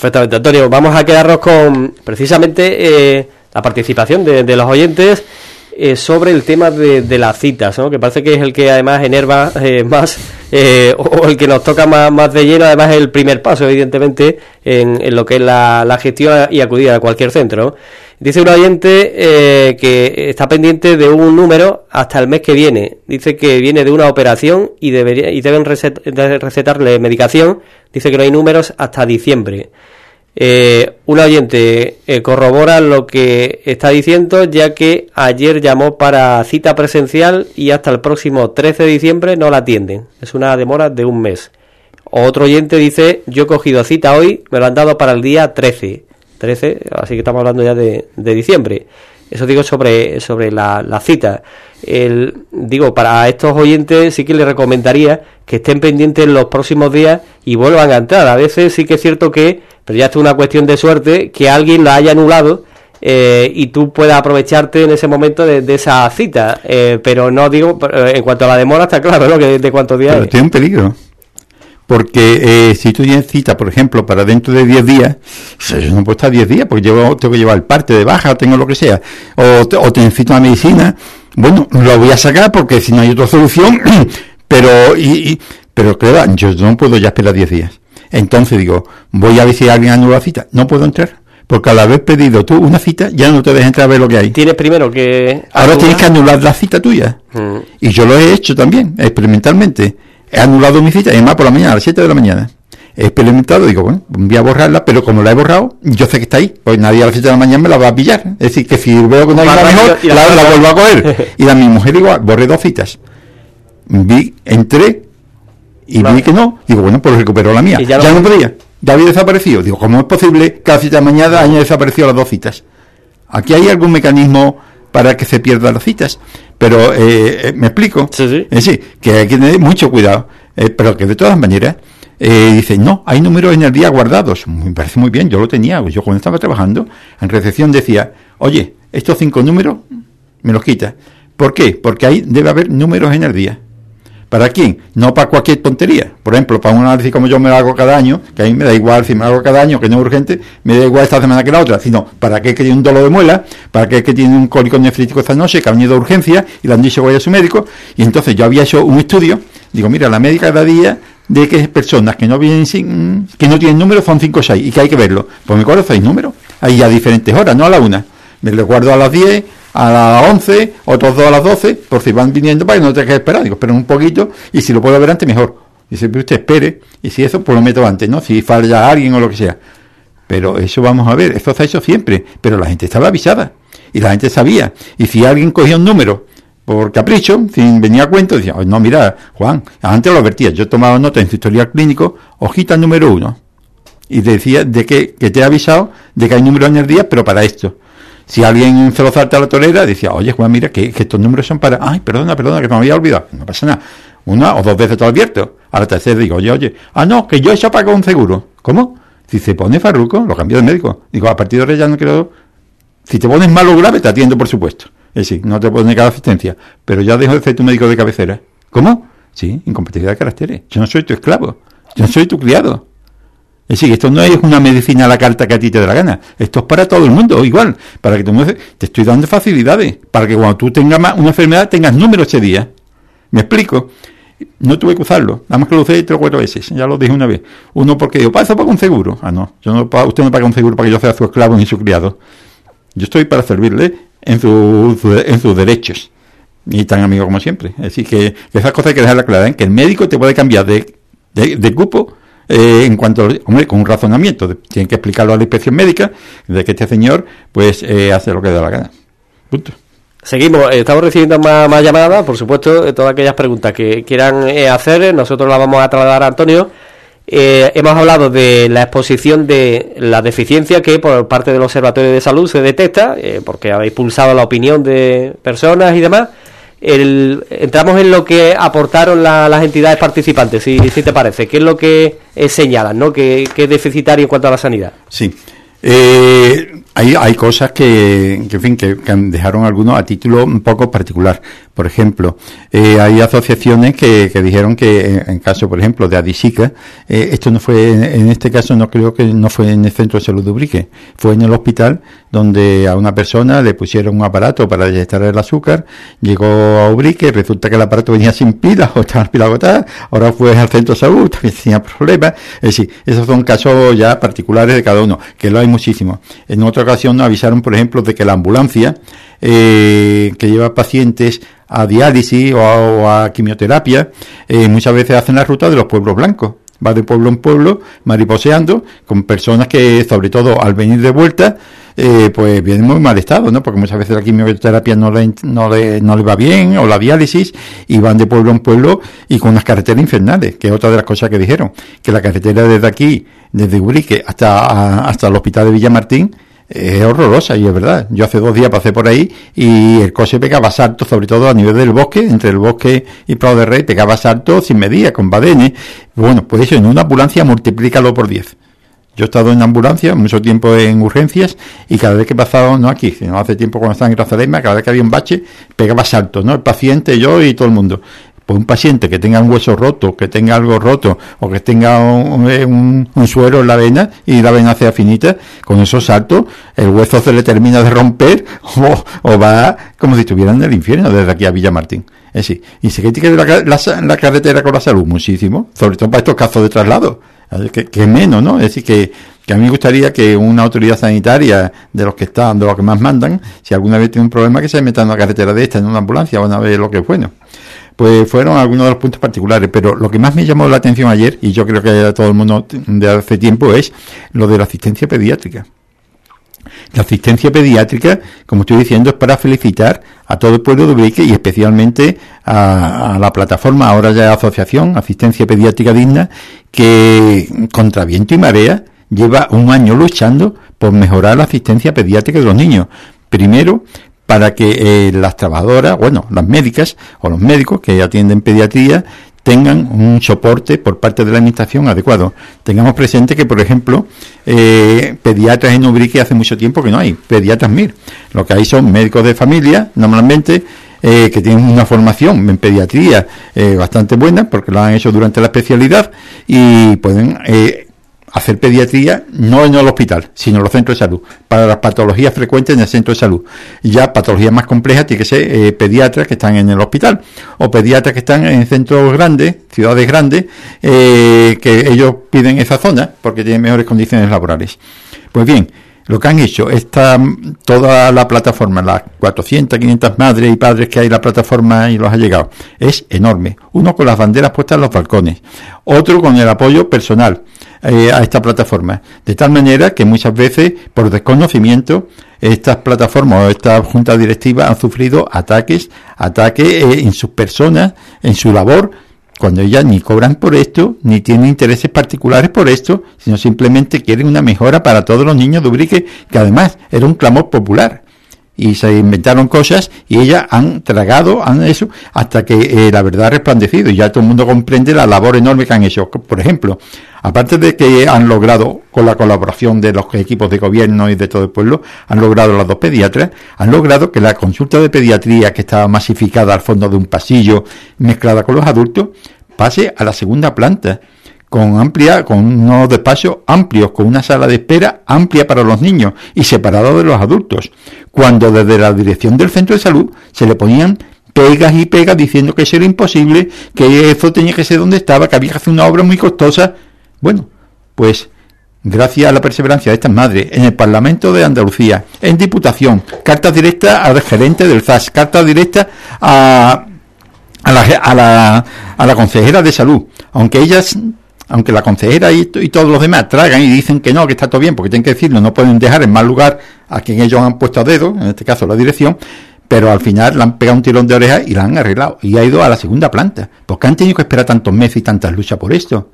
Perfectamente, Antonio. Vamos a quedarnos con precisamente eh, la participación de, los oyentes eh, sobre el tema de, las citas, que parece que es el que además enerva eh, más o el que nos toca más, más de lleno, además el primer paso, evidentemente, en, lo que es la, gestión y acudir a cualquier centro. Dice un oyente que está pendiente de un número hasta el mes que viene. Dice que viene de una operación y, debería, y deben recetarle medicación dice que no hay números hasta diciembre. Eh, un oyente eh, corrobora lo que está diciendo, ya que ayer llamó para cita presencial y hasta el próximo 13 de diciembre no la atienden. Es una demora de un mes. Otro oyente dice, yo he cogido cita hoy, me lo han dado para el día 13. 13, así que estamos hablando ya de diciembre. Eso digo sobre, sobre la, la cita. El, digo, para estos oyentes sí que les recomendaría que estén pendientes en los próximos días y vuelvan a entrar. A veces sí que es cierto que, pero ya es una cuestión de suerte, que alguien la haya anulado eh, y tú puedas aprovecharte en ese momento de, esa cita. Eh, pero no digo, eh, en cuanto a la demora está claro, ¿no? Que de cuántos días. Pero tiene un peligro. Porque eh, si tú tienes cita, por ejemplo, para dentro de 10 días, yo no puedo estar 10 días porque llevo, tengo que llevar el parte de baja, tengo lo que sea, o, o te necesito una medicina, bueno, lo voy a sacar porque si no hay otra solución, <clears throat> pero, y, pero claro, yo no puedo ya esperar 10 días. Entonces digo, voy a ver si alguien anula la cita, no puedo entrar. Porque al haber pedido tú una cita, ya no te dejas entrar a ver lo que hay. Tienes primero que... Ahora tienes que anular la cita tuya. Mm. Y yo lo he hecho también, experimentalmente he anulado mi cita, y además por la mañana, a las 7 de la mañana. He experimentado, digo, bueno, voy a borrarla, pero como la he borrado, yo sé que está ahí, pues nadie a las 7 de la mañana me la va a pillar. Es decir, que si veo que no hay nada mejor, la, vuelvo a coger. <laughs> y a mi mujer igual, borré dos citas. Vi, entré y vi que no, digo, bueno, pues recuperó la mía. Ya, no podía, ya había desaparecido. Digo, ¿cómo es posible que a las 7 de la mañana haya desaparecido las dos citas? Aquí hay algún mecanismo para que se pierdan las citas. Pero, eh, eh, ¿me explico? Sí, sí. Es decir, que hay que tener mucho cuidado, eh, pero que de todas maneras, eh, dice, no, hay números en el día guardados. Me parece muy bien, yo lo tenía. Yo cuando estaba trabajando, en recepción decía, oye, estos cinco números me los quita. ¿Por qué? Porque ahí debe haber números en el día. ¿Para quién? No para cualquier tontería. Por ejemplo, para un análisis como yo me lo hago cada año, que a mí me da igual si me lo hago cada año, que no es urgente, me da igual esta semana que la otra, sino para qué que tiene un dolor de muela, para qué que tiene un cólico nefrítico esta noche, que ha venido a urgencia y le han dicho que vaya a su médico. Y entonces yo había hecho un estudio, digo, mira, la médica cada día de que personas que no vienen sin, que no tienen números son 5 o 6 y que hay que verlo. Pues me acuerdo seis números, ahí a diferentes horas, no a la una. Me lo guardo a las 10, a las 11, otros dos a las 12, por si van viniendo para que no tenga que esperar. Digo, esperen un poquito y si lo puedo ver antes, mejor. Dice, pero usted espere, y si eso, pues lo meto antes, ¿no? Si falla alguien o lo que sea. Pero eso vamos a ver, esto se ha hecho siempre, pero la gente estaba avisada y la gente sabía. Y si alguien cogía un número por capricho, sin venir a cuento, decía, "Ay, no, mira, Juan, antes lo advertía, yo tomaba nota en su historial clínico, hojita número uno, y decía de que, que te he avisado de que hay números en el día, pero para esto. Si alguien se lo salta a la tolera, decía, oye Juan, mira que, estos números son para, ay, perdona, perdona, que me había olvidado. No pasa nada. Una o dos veces te lo advierto. A la tercera digo, oye, oye, ah, no, que yo he pago un seguro. ¿Cómo? Si se pone farruco, lo cambio de médico. Digo, a partir de ahora ya no quiero. Si te pones malo o grave, te atiendo, por supuesto. Es decir, no te puedo negar asistencia. Pero ya dejo de ser tu médico de cabecera. ¿Cómo? Sí, incompatibilidad de caracteres. Yo no soy tu esclavo. Yo no soy tu criado. Es decir, esto no es una medicina a la carta que a ti te dé la gana. Esto es para todo el mundo, igual. Para que tú me- te estoy dando facilidades. Para que cuando tú tengas una enfermedad tengas números ese día. ¿Me explico? No tuve que usarlo. Nada más que lo usé tres o cuatro veces. Ya lo dije una vez. Uno porque digo, ¿para un seguro? Ah, no. Yo no usted no paga un seguro para que yo sea su esclavo ni su criado. Yo estoy para servirle en, su- en sus derechos. Y tan amigo como siempre. Decir, que, esas cosas hay que dejarlas claras. ¿eh? Que el médico te puede cambiar de, de cupo eh, en cuanto, hombre, con un razonamiento. de- Tienen que explicarlo a la inspección médica de que este señor, pues, eh, hace lo que da la gana. Punto. Seguimos, eh, estamos recibiendo más, llamadas, por supuesto, eh, todas aquellas preguntas que quieran hacer, nosotros las vamos a trasladar a Antonio. Eh, hemos hablado de la exposición de la deficiencia que por parte del Observatorio de Salud se detecta, porque habéis pulsado la opinión de personas y demás. El- entramos en lo que aportaron la- las entidades participantes, si, si te parece, qué es lo que eh, señalan, ¿no? que, que es deficitario en cuanto a la sanidad. Sí. Eh, hay, hay cosas que, en fin, que, que dejaron algunos a título un poco particular. Por ejemplo, eh, hay asociaciones que, que dijeron que en, caso, por ejemplo, de Adisica, eh, esto no fue, en, este caso no creo que no fue en el centro de salud de Ubrique, fue en el hospital donde a una persona le pusieron un aparato para inyectar el azúcar, llegó a Ubrique, resulta que el aparato venía sin pilas o estaba las pilas ahora fue al centro de salud, también tenía problemas, es decir, esos son casos ya particulares de cada uno, que lo hay muchísimo. En otra ocasión nos avisaron, por ejemplo, de que la ambulancia eh, que lleva pacientes a diálisis o a, quimioterapia, eh, muchas veces hacen la ruta de los pueblos blancos. Va de pueblo en pueblo, mariposeando, con personas que, sobre todo al venir de vuelta, eh, pues vienen muy mal estado, ¿no? Porque muchas veces la quimioterapia no le, no, le, no le va bien, o la diálisis, y van de pueblo en pueblo y con unas carreteras infernales, que es otra de las cosas que dijeron, que la carretera desde aquí, desde Ubrique hasta, hasta el hospital de Villamartín, es horrorosa y es verdad. Yo hace dos días pasé por ahí y el coche pegaba saltos, sobre todo a nivel del bosque, entre el bosque y Prado de Rey, pegaba saltos sin medida, con badenes. Bueno, pues eso en una ambulancia multiplícalo por 10. Yo he estado en ambulancia mucho tiempo en urgencias y cada vez que he pasado, no aquí, sino hace tiempo cuando estaba en Grazalema, cada vez que había un bache, pegaba saltos, ¿no? El paciente, yo y todo el mundo. Pues un paciente que tenga un hueso roto, que tenga algo roto, o que tenga un, un- un suero en la vena y la vena sea finita, con esos saltos, el hueso se le termina de romper <laughs> o, va como si estuvieran en el infierno desde aquí a Villamartín. Es decir, y se critica la, la, la carretera con la salud muchísimo, sobre todo para estos casos de traslado. Que, que menos, ¿no? Es decir, que, que a mí me gustaría que una autoridad sanitaria de los que están, de los que más mandan, si alguna vez tiene un problema, que se meta en una carretera de esta, en una ambulancia, van a ver lo que es bueno. Pues fueron algunos de los puntos particulares, pero lo que más me llamó la atención ayer, y yo creo que a todo el mundo de hace tiempo, es lo de la asistencia pediátrica. La asistencia pediátrica, como estoy diciendo, es para felicitar a todo el pueblo de Ubrique y especialmente a, a la plataforma, ahora ya asociación, Asistencia Pediátrica Digna, que contra viento y marea lleva un año luchando por mejorar la asistencia pediátrica de los niños. Primero, para que eh, las trabajadoras, bueno, las médicas o los médicos que atienden pediatría tengan un soporte por parte de la administración adecuado. Tengamos presente que, por ejemplo, eh, pediatras en Ubrique hace mucho tiempo que no hay, pediatras MIR. Lo que hay son médicos de familia, normalmente, eh, que tienen una formación en pediatría eh, bastante buena, porque lo han hecho durante la especialidad, y pueden hacer pediatría no en el hospital, sino en los centros de salud, para las patologías frecuentes en el centro de salud. ya patologías más complejas tiene que ser eh, pediatras que están en el hospital o pediatras que están en centros grandes, ciudades grandes, eh, que ellos piden esa zona porque tienen mejores condiciones laborales. Pues bien, lo que han hecho, está toda la plataforma, las 400, 500 madres y padres que hay en la plataforma y los ha llegado, es enorme. Uno con las banderas puestas en los balcones, otro con el apoyo personal eh, a esta plataforma. De tal manera que muchas veces, por desconocimiento, estas plataformas o estas juntas directivas han sufrido ataques, ataques eh, en sus personas, en su labor, cuando ellas ni cobran por esto, ni tienen intereses particulares por esto, sino simplemente quieren una mejora para todos los niños de Ubrique, que además era un clamor popular y se inventaron cosas y ellas han tragado han eso hasta que eh, la verdad ha resplandecido y ya todo el mundo comprende la labor enorme que han hecho. Por ejemplo, aparte de que han logrado con la colaboración de los equipos de gobierno y de todo el pueblo, han logrado las dos pediatras, han logrado que la consulta de pediatría que estaba masificada al fondo de un pasillo mezclada con los adultos pase a la segunda planta con amplia, con unos despachos amplios, con una sala de espera amplia para los niños y separado de los adultos, cuando desde la dirección del centro de salud se le ponían pegas y pegas diciendo que eso era imposible, que eso tenía que ser donde estaba, que había que hacer una obra muy costosa. Bueno, pues gracias a la perseverancia de estas madres, en el Parlamento de Andalucía, en Diputación, cartas directas al gerente del ZAS, cartas directas a, a, la, a, la, a la consejera de salud, aunque ellas aunque la consejera y, todos los demás tragan y dicen que no, que está todo bien, porque tienen que decirlo, no pueden dejar en mal lugar a quien ellos han puesto a dedo, en este caso la dirección, pero al final le han pegado un tirón de oreja y la han arreglado y ha ido a la segunda planta. porque han tenido que esperar tantos meses y tantas luchas por esto?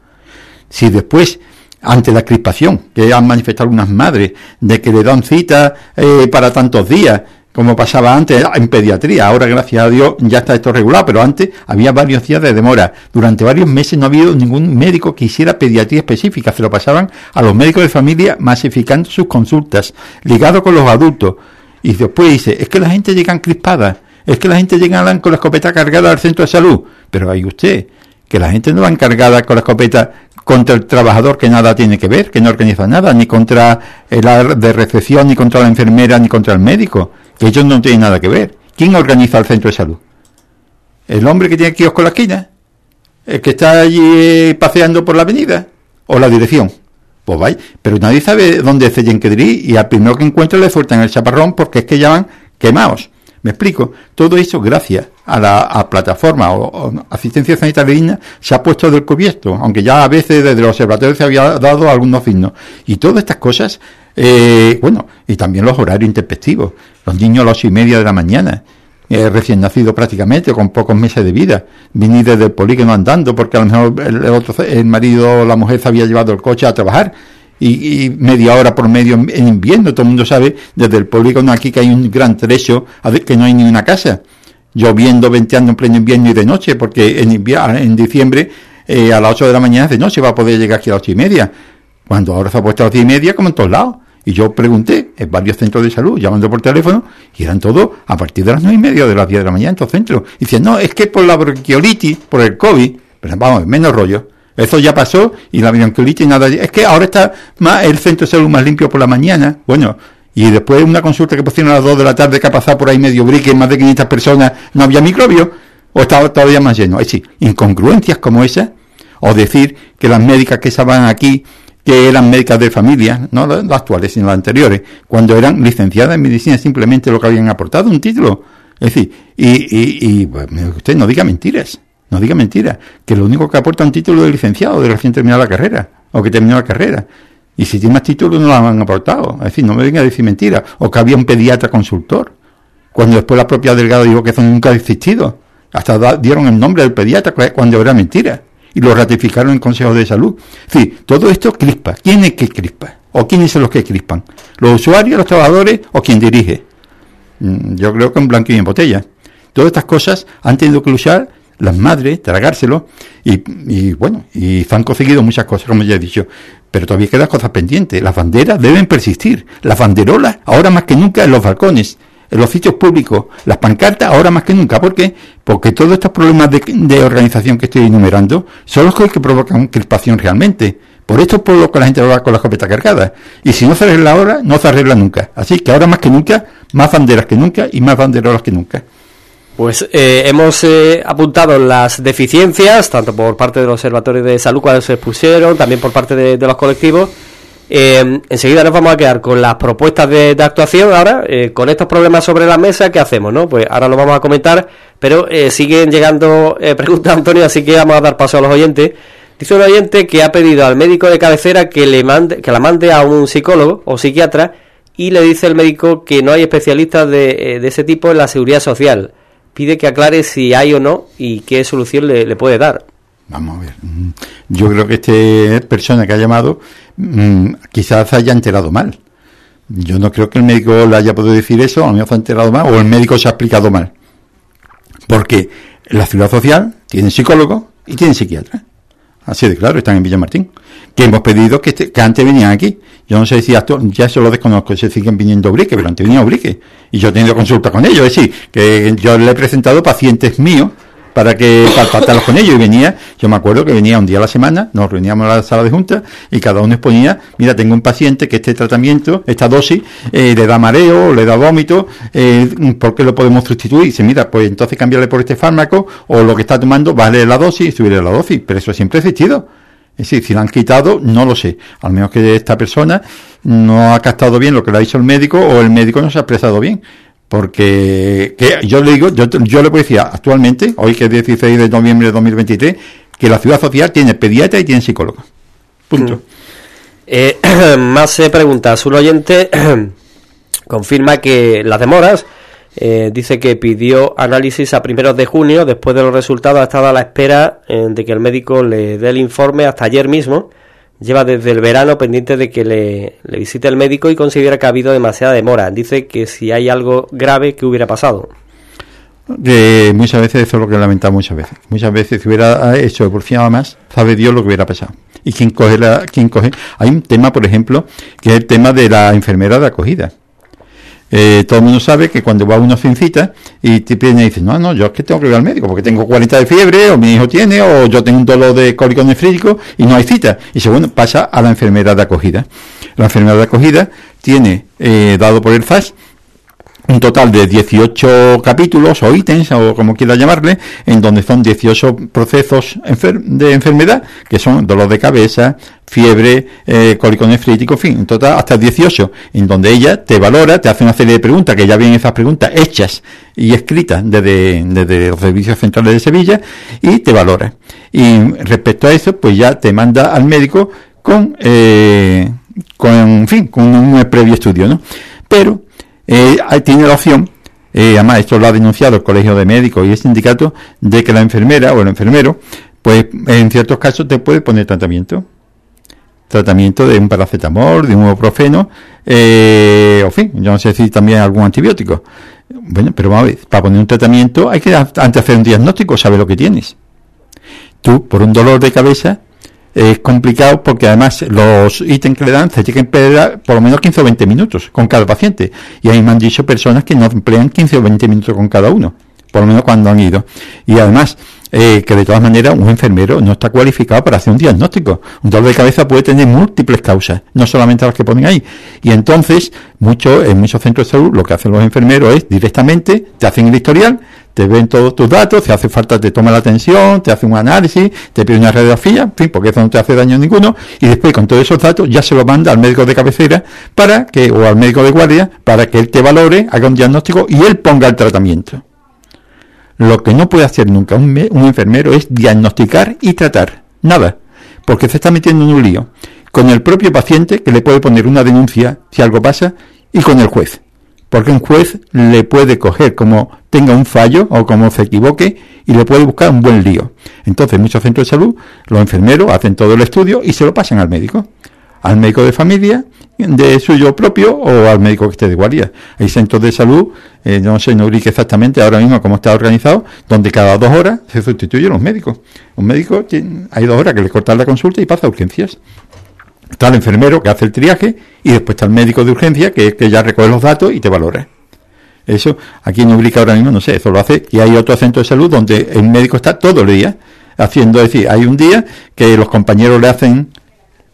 Si después, ante la crispación que han manifestado algunas madres de que le dan cita eh, para tantos días, como pasaba antes en pediatría. Ahora, gracias a Dios, ya está esto regulado, pero antes había varios días de demora. Durante varios meses no ha habido ningún médico que hiciera pediatría específica, se lo pasaban a los médicos de familia masificando sus consultas, ligado con los adultos. Y después dice, es que la gente llega crispada, es que la gente llega con la escopeta cargada al centro de salud. Pero hay usted, que la gente no va encargada con la escopeta contra el trabajador que nada tiene que ver, que no organiza nada, ni contra el de recepción, ni contra la enfermera, ni contra el médico ellos no tienen nada que ver. ¿Quién organiza el centro de salud? ¿El hombre que tiene kiosco en la esquina? ¿El que está allí eh, paseando por la avenida? ¿O la dirección? Pues vaya, pero nadie sabe dónde se tienen que dirigir y al primero que encuentra le sueltan el chaparrón porque es que llaman quemados. ¿Me explico? Todo eso gracias a la plataforma o, asistencia sanitaria digna se ha puesto del cubierto, aunque ya a veces desde los observatorios se había dado algunos signos. Y todas estas cosas, eh, bueno, y también los horarios intempestivos. Los niños a las ocho y media de la mañana, eh, recién nacido prácticamente, con pocos meses de vida, venir desde el polígono andando porque a lo mejor el, otro, el marido o la mujer se había llevado el coche a trabajar y, media hora por medio en, invierno. Todo el mundo sabe desde el polígono aquí que hay un gran trecho que no hay ni una casa. Lloviendo, venteando en pleno invierno y de noche, porque en, en diciembre eh, a las 8 de la mañana de noche va a poder llegar aquí a las ocho y media. Cuando ahora se ha puesto a las 10 y media, como en todos lados. Y yo pregunté en varios centros de salud, llamando por teléfono, y eran todos a partir de las nueve y media de las 10 de la mañana en estos centros. Y dicen, no, es que por la bronquiolitis, por el COVID, pero vamos, menos rollo. Eso ya pasó y la bronquiolitis nada. Es que ahora está más el centro de salud más limpio por la mañana. Bueno, y después una consulta que pusieron a las 2 de la tarde que ha pasado por ahí medio brique, más de 500 personas, no había microbios, o estaba todavía más lleno. Es decir, incongruencias como esa, o decir que las médicas que estaban aquí, que eran médicas de familia, no las actuales, sino las anteriores, cuando eran licenciadas en medicina, simplemente lo que habían aportado, un título. Es decir, y, y, y pues, usted no diga mentiras. No diga mentira, que lo único que aporta un título de licenciado de recién terminado la carrera, o que terminó la carrera. Y si tiene más títulos no lo han aportado. Es decir, no me venga a decir mentira. O que había un pediatra consultor. Cuando después la propia delegada dijo que eso nunca ha existido. Hasta dieron el nombre del pediatra cuando era mentira. Y lo ratificaron en el Consejo de Salud. Sí, todo esto crispa. ¿Quién es que crispa? ¿O quiénes son los que crispan? ¿Los usuarios, los trabajadores o quien dirige? mm, yo creo que en blanco y en botella. Todas estas cosas han tenido que luchar las madres, tragárselo, y, bueno, y han conseguido muchas cosas, como ya he dicho, pero todavía quedan cosas pendientes. Las banderas deben persistir, las banderolas, ahora más que nunca en los balcones, los sitios públicos, las pancartas, ahora más que nunca. ¿Por qué? Porque todos estos problemas de, organización que estoy enumerando son los que provocan crispación realmente. Por esto es por lo que la gente va con la escopeta cargada. Y si no se arregla ahora, no se arregla nunca. Así que ahora más que nunca, más banderas que nunca y más banderolas que nunca. Pues eh, hemos eh, apuntado las deficiencias, tanto por parte del Observatorio de Salud cuando se expusieron, también por parte de, los colectivos. Eh, enseguida nos vamos a quedar con las propuestas de, actuación ahora, con estos problemas sobre la mesa, ¿qué hacemos? no Pues ahora lo vamos a comentar, pero siguen llegando preguntas, Antonio, así que vamos a dar paso a los oyentes. Dice un oyente que ha pedido al médico de cabecera que, le mande, que la mande a un psicólogo o psiquiatra y le dice el médico que no hay especialistas de ese tipo en la seguridad social pide que aclare si hay o no y qué solución le, puede dar. Vamos a ver. Mm, yo creo que esta persona que ha llamado mm, quizás haya enterado mal. Yo no creo que el médico le haya podido decir eso, a lo mejor se ha enterado mal, o el médico se ha explicado mal. Porque la ciudad social tiene psicólogo y tiene psiquiatra. Así de claro, están en Villamartín. Que hemos pedido que, este, que antes venían aquí. Yo no sé si ya eso lo desconozco, se siguen viniendo a pero antes venían a Ubrique. Y yo he tenido consulta con ellos, es decir, que yo le he presentado pacientes míos para que para tratarlos con ellos y venía, yo me acuerdo que venía un día a la semana, nos reuníamos en la sala de junta y cada uno exponía, mira, tengo un paciente que este tratamiento, esta dosis, eh, le da mareo, le da vómito, eh, ¿por qué lo podemos sustituir? Y dice, mira, pues entonces cambiarle por este fármaco o lo que está tomando, vale la dosis y subirle la dosis, pero eso siempre ha existido. Es decir, si la han quitado, no lo sé. Al menos que esta persona no ha captado bien lo que le ha dicho el médico o el médico no se ha expresado bien. Porque que yo le digo, yo, yo le decir actualmente, hoy que es 16 de noviembre de 2023, que la ciudad social tiene pediatra y tiene psicólogo. Punto. Mm. Eh, <clears throat> más se preguntas. Un oyente <clears throat> confirma que las demoras eh, dice que pidió análisis a primeros de junio, después de los resultados ha estado a la espera eh, de que el médico le dé el informe hasta ayer mismo lleva desde el verano pendiente de que le, visite el médico y considera que ha habido demasiada demora. Dice que si hay algo grave, ¿qué hubiera pasado? muchas veces eso es lo que lamentamos muchas veces. Muchas veces si hubiera hecho evolucionado más, sabe Dios lo que hubiera pasado. Y quién coge la, quién coge. Hay un tema, por ejemplo, que es el tema de la enfermera de acogida. Eh, todo el mundo sabe que cuando va uno sin cita y te piden y dice, no, no, yo es que tengo que ir al médico porque tengo 40 de fiebre, o mi hijo tiene, o yo tengo un dolor de cólico nefrítico y no hay cita. Y bueno, pasa a la enfermedad de acogida. La enfermedad de acogida tiene, eh, dado por el FAS, un total de 18 capítulos o ítems o como quiera llamarle, en donde son 18 procesos de enfermedad, que son dolor de cabeza, fiebre, eh, cólico nefrítico, en fin, en total hasta 18, en donde ella te valora, te hace una serie de preguntas, que ya vienen esas preguntas hechas y escritas desde, desde los servicios centrales de Sevilla, y te valora. Y respecto a eso, pues ya te manda al médico con, eh, con, en fin, con un previo estudio, ¿no? Pero eh, tiene la opción, eh, además esto lo ha denunciado el Colegio de Médicos y el sindicato, de que la enfermera o el enfermero, pues en ciertos casos te puede poner tratamiento. Tratamiento de un paracetamol, de un ibuprofeno, eh, o fin, yo no sé si también algún antibiótico. Bueno, pero vamos a ver, para poner un tratamiento hay que antes hacer un diagnóstico, saber lo que tienes. Tú, por un dolor de cabeza, es complicado porque además los ítems que le dan se tienen que emplear por lo menos 15 o 20 minutos con cada paciente. Y ahí me han dicho personas que no emplean 15 o 20 minutos con cada uno, por lo menos cuando han ido. Y además, eh, que de todas maneras un enfermero no está cualificado para hacer un diagnóstico. Un dolor de cabeza puede tener múltiples causas, no solamente las que ponen ahí. Y entonces, mucho, en muchos centros de salud, lo que hacen los enfermeros es directamente te hacen el historial, te ven todos tus datos, si hace falta te toma la atención, te hace un análisis, te pide una radiografía, en fin, porque eso no te hace daño ninguno, y después con todos esos datos ya se lo manda al médico de cabecera para que, o al médico de guardia, para que él te valore, haga un diagnóstico y él ponga el tratamiento. Lo que no puede hacer nunca un, enfermero es diagnosticar y tratar. Nada. Porque se está metiendo en un lío. Con el propio paciente, que le puede poner una denuncia si algo pasa, y con el juez porque un juez le puede coger como tenga un fallo o como se equivoque y le puede buscar un buen lío. Entonces, muchos centros de salud, los enfermeros hacen todo el estudio y se lo pasan al médico. Al médico de familia, de suyo propio o al médico que esté de guardia. Hay centros de salud, eh, no sé, no ubique exactamente ahora mismo cómo está organizado, donde cada dos horas se sustituyen los médicos. Un médico tiene, hay dos horas que le cortan la consulta y pasa a urgencias. Está el enfermero que hace el triaje y después está el médico de urgencia que, que ya recoge los datos y te valora. Eso aquí en Ubrique ahora mismo no sé, eso lo hace. Y hay otro centro de salud donde el médico está todo el día haciendo, es decir, hay un día que los compañeros le hacen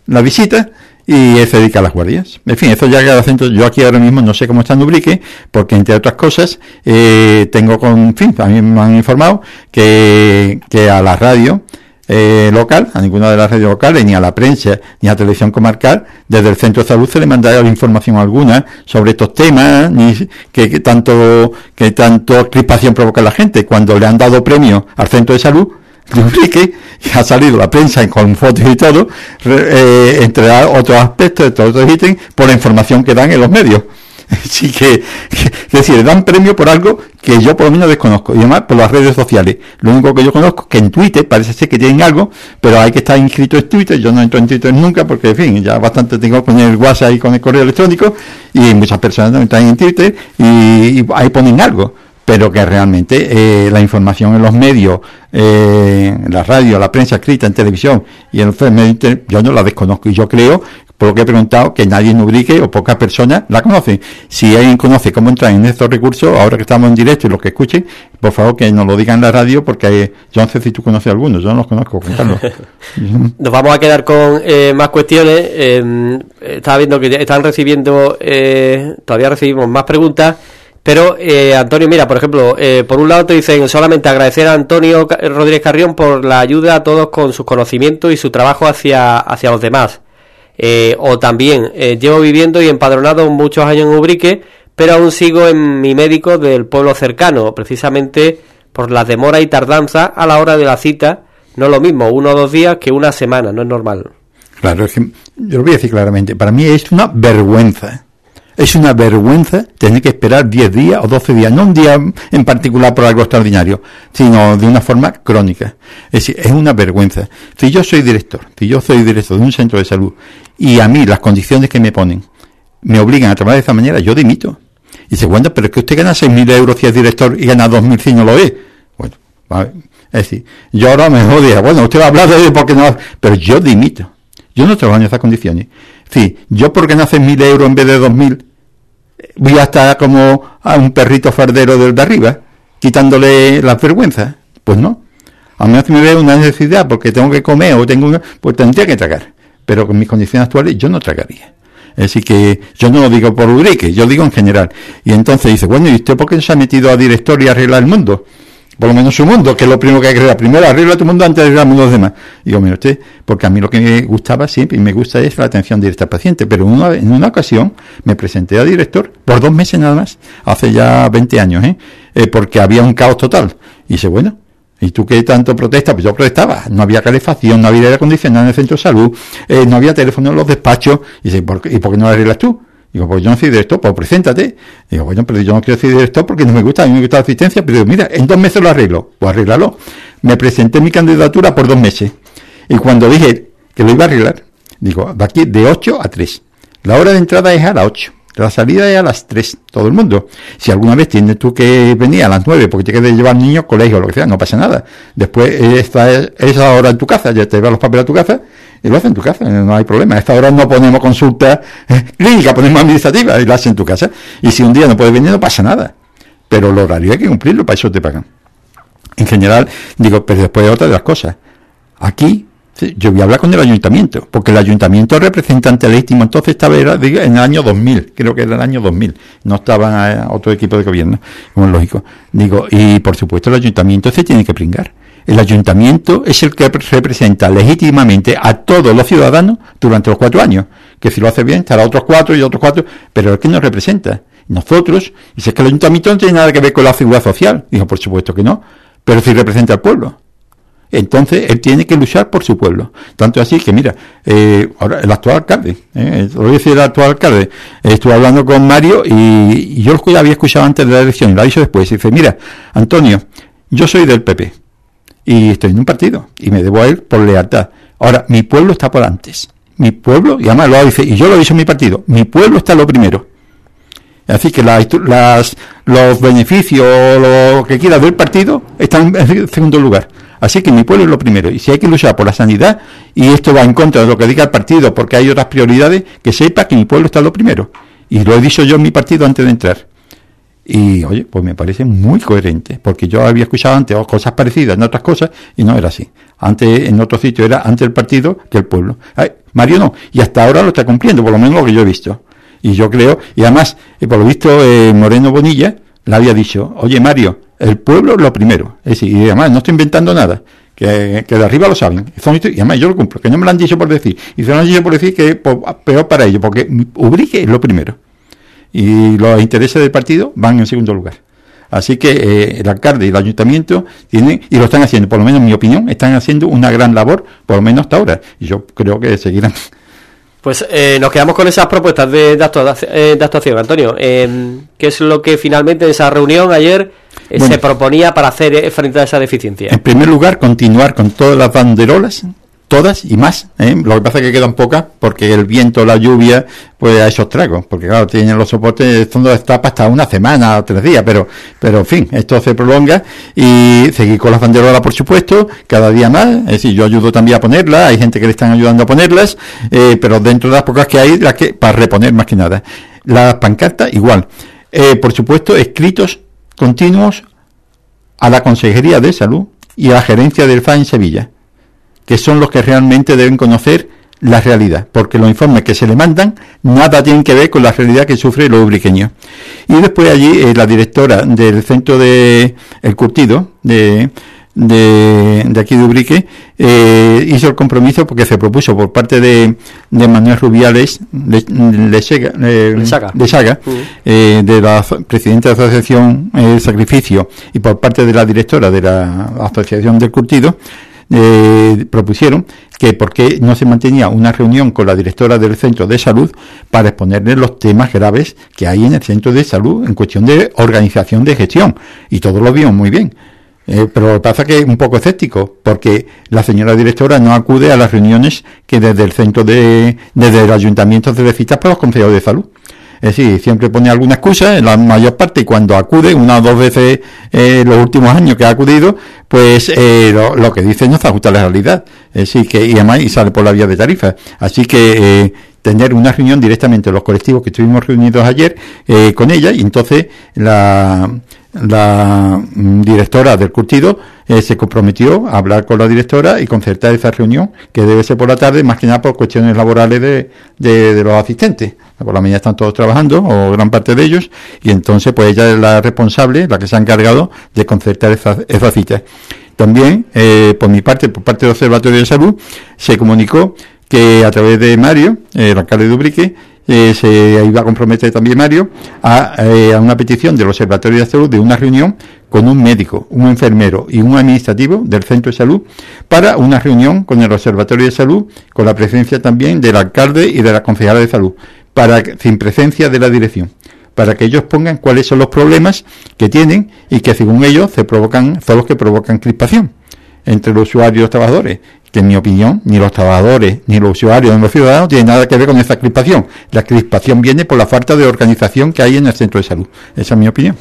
la visita y él se dedica a las guardias. En fin, eso ya cada centro, yo aquí ahora mismo no sé cómo está en porque entre otras cosas, eh, tengo con, en fin, a mí me han informado que, que a la radio, eh, local, a ninguna de las radios locales, ni a la prensa, ni a la televisión comarcal, desde el centro de salud se le manda información alguna sobre estos temas, ni que, que tanto, que tanto crispación provoca la gente. Cuando le han dado premio al centro de salud, de ha salido la prensa con fotos y todo, eh, entre otros aspectos, entre otros ítems, por la información que dan en los medios. <laughs> Así que, es decir, dan premio por algo que yo por lo menos desconozco. Y además por las redes sociales. Lo único que yo conozco es que en Twitter parece ser que tienen algo, pero hay que estar inscrito en Twitter. Yo no entro en Twitter nunca porque, en fin, ya bastante tengo con el WhatsApp y con el correo electrónico. Y muchas personas no están en Twitter y, ahí ponen algo pero que realmente eh, la información en los medios, eh, la radio, la prensa escrita, en televisión y en los medios, yo no la desconozco y yo creo por lo que he preguntado, que nadie en Ubrique o pocas personas la conocen. Si alguien conoce cómo entrar en estos recursos, ahora que estamos en directo y los que escuchen, por favor que nos lo digan en la radio, porque yo no sé si tú conoces algunos, yo no los conozco, <laughs> nos vamos a quedar con eh, más cuestiones. Eh, estaba viendo que están recibiendo, eh, todavía recibimos más preguntas. Pero, Antonio, mira, por ejemplo, por un lado te dicen solamente agradecer a Antonio Rodríguez Carrión por la ayuda a todos con sus conocimientos y su trabajo hacia, hacia los demás. Eh, o también, eh, llevo viviendo y empadronado muchos años en Ubrique, pero aún sigo en mi médico del pueblo cercano, precisamente por la demora y tardanza a la hora de la cita. No es lo mismo uno o dos días que una semana, no es normal. Claro, es que yo lo voy a decir claramente, para mí es una vergüenza es una vergüenza tener que esperar 10 días o 12 días, no un día en particular por algo extraordinario, sino de una forma crónica. Es decir, es una vergüenza. Si yo soy director, si yo soy director de un centro de salud y a mí las condiciones que me ponen me obligan a trabajar de esa manera, yo dimito. Y dice, bueno, pero es que usted gana 6.000 euros si es director y gana 2.000 si no lo es. Bueno, es decir, yo ahora me odia, bueno, usted va a hablar de porque no, pero yo dimito. Yo no trabajo en esas condiciones. Sí, yo porque nace mil euros en vez de dos mil, voy a estar como a un perrito fardero del de arriba, quitándole las vergüenzas. Pues no. A menos me vea una necesidad porque tengo que comer o tengo una, pues tendría que tragar. Pero con mis condiciones actuales yo no tragaría. Así que yo no lo digo por Urique, yo digo en general. Y entonces dice, bueno, ¿y usted por qué se ha metido a director y arreglar el mundo? Por lo menos su mundo, que es lo primero que hay que arreglar. Primero arregla tu mundo antes de arreglar los demás. Digo, mire usted, porque a mí lo que me gustaba siempre y me gusta es la atención directa al paciente, pero una, en una ocasión me presenté a director por dos meses nada más, hace ya 20 años, ¿eh? ¿eh? porque había un caos total. Y dice, bueno, ¿Y tú qué tanto protestas? Pues yo protestaba. No había calefacción, no había aire acondicionado en el centro de salud, eh, no había teléfono en los despachos. Y dice, ¿por qué, ¿y por qué no lo arreglas tú? Digo, pues yo no soy director, pues preséntate. Digo, bueno, pero yo no quiero ser director porque no me gusta, a mí me gusta la asistencia, pero digo, mira, en dos meses lo arreglo. Pues arréglalo. Me presenté mi candidatura por dos meses. Y cuando dije que lo iba a arreglar, digo, de aquí de 8 a 3. La hora de entrada es a las 8. La salida es a las 3, todo el mundo. Si alguna vez tienes tú que venir a las 9 porque tienes que llevar niños, colegio, lo que sea, no pasa nada. Después, esta es, esa hora en tu casa, ya te llevas los papeles a tu casa y lo hace en tu casa, no hay problema. A esta hora no ponemos consulta <laughs> eh, clínica, ponemos administrativa y lo hace en tu casa. Y si un día no puedes venir, no pasa nada. Pero el horario hay que cumplirlo, para eso te pagan. En general, digo, pero después otra de las cosas. Aquí yo voy a hablar con el ayuntamiento, porque el ayuntamiento representante legítimo entonces estaba en el año 2000, creo que era el año 2000, no estaba eh, otro equipo de gobierno, como es lógico. Digo, y por supuesto el ayuntamiento se tiene que pringar. El ayuntamiento es el que representa legítimamente a todos los ciudadanos durante los cuatro años, que si lo hace bien estará otros cuatro y otros cuatro, pero el que nos representa. Nosotros, y si es que el ayuntamiento no tiene nada que ver con la figura social, dijo por supuesto que no, pero si representa al pueblo. Entonces, él tiene que luchar por su pueblo. Tanto así que, mira, eh, ahora el actual alcalde, eh, lo voy a decir el actual alcalde, estuve hablando con Mario y, yo lo había escuchado antes de la elección lo ha dicho después. Y dice, mira, Antonio, yo soy del PP y estoy en un partido y me debo a él por lealtad. Ahora, mi pueblo está por antes. mi pueblo, y además lo dice, y yo lo dicho en mi partido, mi pueblo está lo primero. Así que las, los beneficios, lo que quiera del partido, están en segundo lugar. Así que mi pueblo es lo primero. Y si hay que luchar por la sanidad, y esto va en contra de lo que diga el partido, porque hay otras prioridades, que sepa que mi pueblo está lo primero. Y lo he dicho yo en mi partido antes de entrar. Y oye, pues me parece muy coherente, porque yo había escuchado antes cosas parecidas en otras cosas y no era así. Antes, en otro sitio era antes el partido que el pueblo. Mario no, y hasta ahora lo está cumpliendo, por lo menos lo que yo he visto. Y yo creo, y además, eh, por lo visto, eh, Moreno Bonilla le había dicho, oye Mario, el pueblo lo primero. Es decir, y además no estoy inventando nada, que, de arriba lo saben. Y además yo lo cumplo, que no me lo han dicho por decir. Y se lo han dicho por decir que es peor para ellos, porque Ubrique es lo primero y los intereses del partido van en segundo lugar. Así que eh, el alcalde y el ayuntamiento tienen, y lo están haciendo, por lo menos en mi opinión, están haciendo una gran labor, por lo menos hasta ahora, y yo creo que seguirán. Pues eh, nos quedamos con esas propuestas de, de, actuación, Antonio. Em, ¿Qué es lo que finalmente en esa reunión ayer eh, se proponía para hacer frente a esa deficiencia? En primer lugar, continuar con todas las banderolas todas y más. ¿eh? Lo que pasa es que quedan pocas porque el viento, la lluvia, pues ha hecho tragos. Porque claro, tienen los soportes, fondo de etapa hasta una semana o tres días, pero, pero en fin, esto se prolonga y seguir con las banderolas, por supuesto, cada día más. Es decir, yo ayudo también a ponerlas, hay gente que le están ayudando a ponerlas, eh, pero dentro de las pocas que hay, las que, para reponer más que nada. Las pancartas, igual. Eh, por supuesto, escritos continuos a la Consejería de Salud y a la gerencia del FA en Sevilla que son los que realmente deben conocer la realidad, porque los informes que se le mandan nada tienen que ver con la realidad que sufre los ubriqueños. Y después allí eh, la directora del centro de El Curtido, de, de, aquí de Ubrique, eh, hizo el compromiso porque se propuso por parte de, de Manuel Rubiales de, de, Sega, eh, de Saga, de la presidenta de la Asociación Sacrificio y por parte de la directora de la Asociación del Curtido, eh, propusieron que por qué no se mantenía una reunión con la directora del centro de salud para exponerle los temas graves que hay en el centro de salud en cuestión de organización de gestión. Y todos lo vieron muy bien. Eh, pero lo que pasa que es un poco escéptico, porque la señora directora no acude a las reuniones que desde el centro de, desde el ayuntamiento se citas para los consejos de salud. Es decir, siempre pone alguna excusa, en la mayor parte, y cuando acude, una o dos veces eh, los últimos años que ha acudido, pues eh, lo, que dice no se ajusta a la realidad. Es decir, que y además y sale por la vía de tarifa. Así que eh, tener una reunión directamente los colectivos que estuvimos reunidos ayer eh, con ella, y entonces la, la mm, directora del curtido eh, se comprometió a hablar con la directora y concertar esa reunión, que debe ser por la tarde, más que nada por cuestiones laborales de, de, los asistentes. Por la mañana están todos trabajando, o gran parte de ellos, y entonces pues ella es la responsable, la que se ha encargado de concertar esa, esa cita. También, eh, por mi parte, por parte del Observatorio de Salud, se comunicó que a través de Mario, el alcalde de Ubrique, eh, se iba a comprometer también Mario eh, a, una petición del Observatorio de Salud de una reunión con un médico, un enfermero y un administrativo del centro de salud para una reunión con el Observatorio de Salud, con la presencia también del alcalde y de la concejala de salud, para sin presencia de la dirección para que ellos pongan cuáles son los problemas que tienen y que según ellos se provocan, son los que provocan crispación entre los usuarios y los trabajadores que en mi opinión, ni los trabajadores, ni los usuarios, ni los ciudadanos tienen nada que ver con esa crispación. La crispación viene por la falta de organización que hay en el centro de salud. Esa es mi opinión.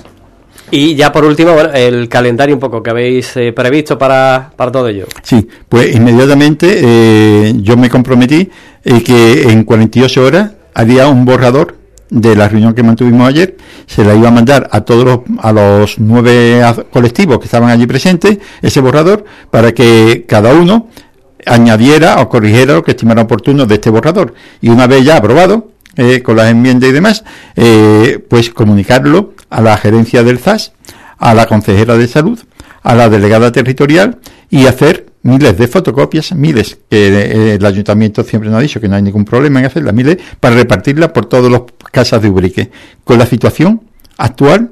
Y ya por último, el calendario un poco que habéis eh, previsto para, para todo ello. Sí, pues inmediatamente eh, yo me comprometí eh, que en 48 horas haría un borrador de la reunión que mantuvimos ayer, se la iba a mandar a todos los, a los nueve colectivos que estaban allí presentes, ese borrador, para que cada uno añadiera o corrigiera lo que estimara oportuno de este borrador. Y una vez ya aprobado, eh, con las enmiendas y demás, eh, pues comunicarlo a la gerencia del ZAS, a la consejera de salud, a la delegada territorial y hacer miles de fotocopias, miles, que eh, el ayuntamiento siempre nos ha dicho que no hay ningún problema en hacerlas, miles, para repartirlas por todas las casas de Ubrique, con la situación actual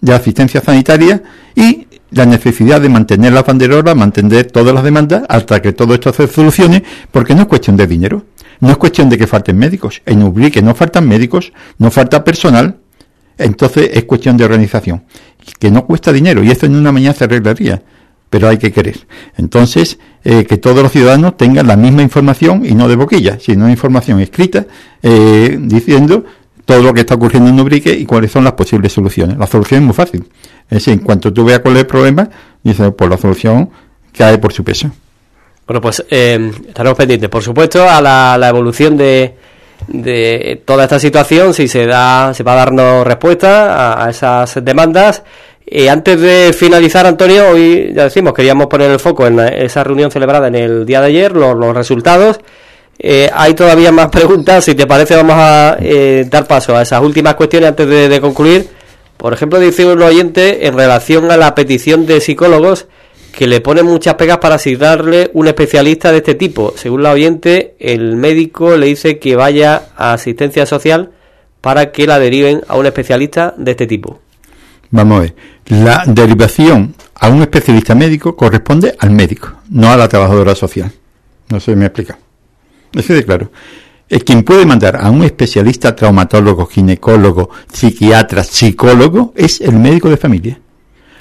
de asistencia sanitaria y la necesidad de mantener la banderola, mantener todas las demandas hasta que todo esto se solucione, porque no es cuestión de dinero, no es cuestión de que falten médicos. En Ubrique no faltan médicos, no falta personal, entonces es cuestión de organización, que no cuesta dinero y esto en una mañana se arreglaría. pero hay que querer. Entonces, eh, que todos los ciudadanos tengan la misma información y no de boquilla, sino información escrita eh, diciendo todo lo que está ocurriendo en Ubrique y cuáles son las posibles soluciones. La solución es muy fácil. Es decir, en cuanto tú veas cuál es el problema, dices, pues la solución cae por su peso. Bueno, pues eh, estaremos pendientes, por supuesto, a la, evolución de, de, toda esta situación, si se da, se va a darnos respuesta a, esas demandas. Eh, antes de finalizar, Antonio, hoy ya decimos, queríamos poner el foco en esa reunión celebrada en el día de ayer, los, resultados. Eh, hay todavía más preguntas, si te parece vamos a eh, dar paso a esas últimas cuestiones antes de, concluir. Por ejemplo, dice un oyente en relación a la petición de psicólogos que le pone muchas pegas para asignarle un especialista de este tipo. Según la oyente, el médico le dice que vaya a asistencia social para que la deriven a un especialista de este tipo. Vamos a ver, la derivación a un especialista médico corresponde al médico, no a la trabajadora social. No sé si me explica. Eso de claro. Es quien puede mandar a un especialista traumatólogo, ginecólogo, psiquiatra, psicólogo, es el médico de familia.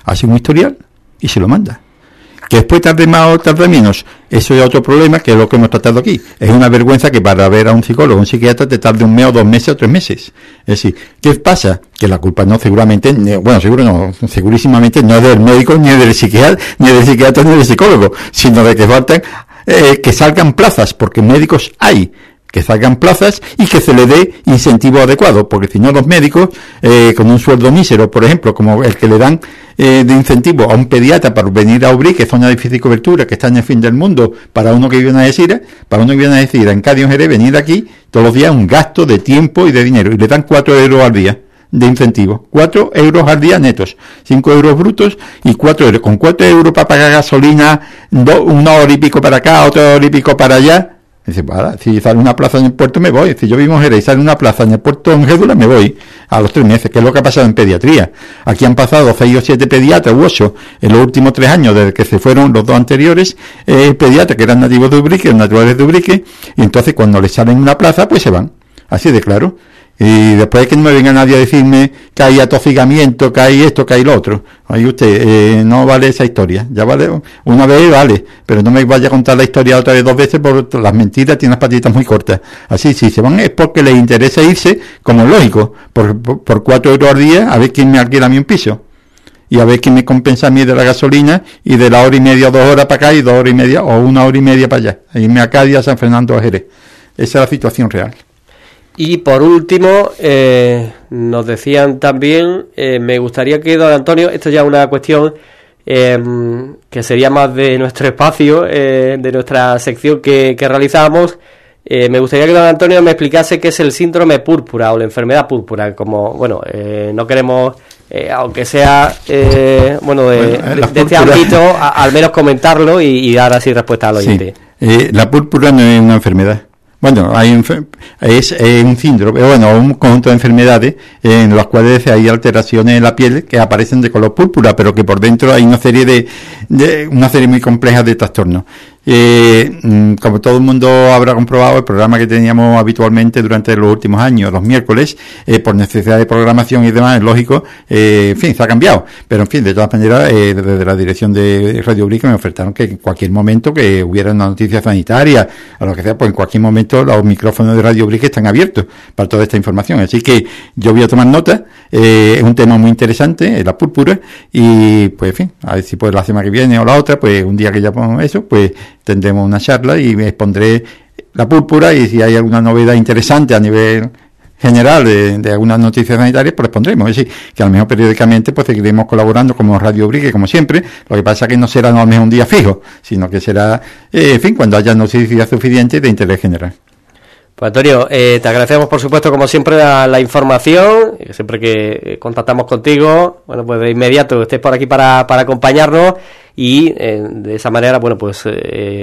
Hace un historial y se lo manda. Que después tarde más o tarde menos, eso es otro problema que es lo que hemos tratado aquí. Es una vergüenza que para ver a un psicólogo un psiquiatra te tarde un mes o dos meses o tres meses. Es decir, ¿qué pasa? Que la culpa no seguramente, bueno, seguro no, segurísimamente no es del médico, ni del psiquiatra, ni del psiquiatra, ni del psicólogo, sino de que faltan, eh, que salgan plazas, porque médicos hay que salgan plazas y que se le dé incentivo adecuado, porque si no los médicos, eh, con un sueldo mísero, por ejemplo, como el que le dan eh, de incentivo a un pediatra para venir a Ubrí, que es zona de difícil cobertura, que está en el fin del mundo, para uno que vive en decir para uno que viene a decir en Cádiz Jerez, venir aquí todos los días un gasto de tiempo y de dinero, y le dan cuatro euros al día de incentivo. cuatro euros al día netos, cinco euros brutos y cuatro euros. Con cuatro euros para pagar gasolina, una hora y pico para acá, otra hora y pico para allá, Dice, si sale una plaza en el puerto me voy. Si yo vivo en Jerez y sale una plaza en el puerto en Gédula me voy a los tres meses, que es lo que ha pasado en pediatría. Aquí han pasado seis o siete pediatras u ocho en los últimos tres años desde que se fueron los dos anteriores eh, pediatras que eran nativos de Ubrique, naturales de Ubrique, y entonces cuando les salen una plaza pues se van. Así de claro. Y después que no me venga nadie a decirme que hay atosigamiento, que hay esto, que hay lo otro. Ahí usted, eh, no vale esa historia. Ya vale, una vez vale, pero no me vaya a contar la historia otra vez dos veces por las mentiras, tiene las patitas muy cortas. Así, si se van es porque les interesa irse, como lógico, por, por, cuatro euros al día, a ver quién me alquila a mí un piso. Y a ver quién me compensa a mí de la gasolina y de la hora y media, dos horas para acá y dos horas y media o una hora y media para allá. Irme a Cádiz, a San Fernando, a Jerez. Esa es la situación real. Y por último, eh, nos decían también, eh, me gustaría que, don Antonio, esto ya es una cuestión em, que sería más de nuestro espacio, eh, de nuestra sección que, que realizamos. me gustaría que don Antonio me explicase qué es el síndrome púrpura o la enfermedad púrpura. Como, bueno, no queremos, aunque sea, bueno, de, este ámbito, al menos comentarlo y, dar así respuesta al oyente. la púrpura no es una enfermedad bueno, hay es un síndrome, bueno, un conjunto de enfermedades en las cuales hay alteraciones en la piel que aparecen de color púrpura, pero que por dentro hay una serie de, de una serie muy compleja de trastornos. Eh, como todo el mundo habrá comprobado, el programa que teníamos habitualmente durante los últimos años, los miércoles, eh, por necesidad de programación y demás, es lógico, eh, en fin, se ha cambiado. Pero en fin, de todas maneras, eh, desde la dirección de Radio Brica me ofertaron que en cualquier momento que hubiera una noticia sanitaria, o lo que sea, pues en cualquier momento los micrófonos de Radio Brica están abiertos para toda esta información. Así que yo voy a tomar nota, eh, es un tema muy interesante, la púrpura, y pues en fin, a ver si pues la semana que viene o la otra, pues un día que ya pongo eso, pues tendremos una charla y me expondré la púrpura y si hay alguna novedad interesante a nivel general de, algunas noticias sanitarias, pues pondremos. Es decir, que a lo mejor periódicamente pues seguiremos colaborando como Radio Brigue, como siempre. Lo que pasa es que no será no al menos un día fijo, sino que será, eh, en fin, cuando haya noticias suficientes de interés general. Pues Antonio, eh, te agradecemos por supuesto como siempre la, información, siempre que eh, contactamos contigo, bueno pues de inmediato estés por aquí para, para acompañarnos y eh, de esa manera, bueno pues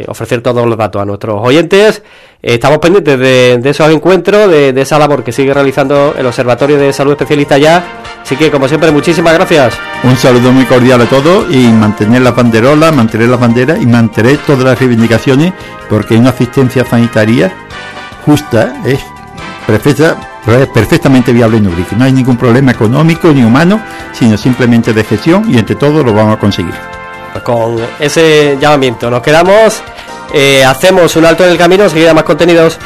ofrecer todos los datos a nuestros oyentes. estamos pendientes de, esos encuentros, de, esa labor que sigue realizando el Observatorio de Salud Especialista ya, así que como siempre muchísimas gracias. Un saludo muy cordial a todos y mantener la banderola, mantener la bandera y mantener todas las reivindicaciones porque una asistencia sanitaria justa, es perfecta, perfectamente viable en Ubrique. No hay ningún problema económico ni humano, sino simplemente de gestión y entre todos lo vamos a conseguir. Con ese llamamiento. Nos quedamos, hacemos un alto en el camino, seguida más contenidos.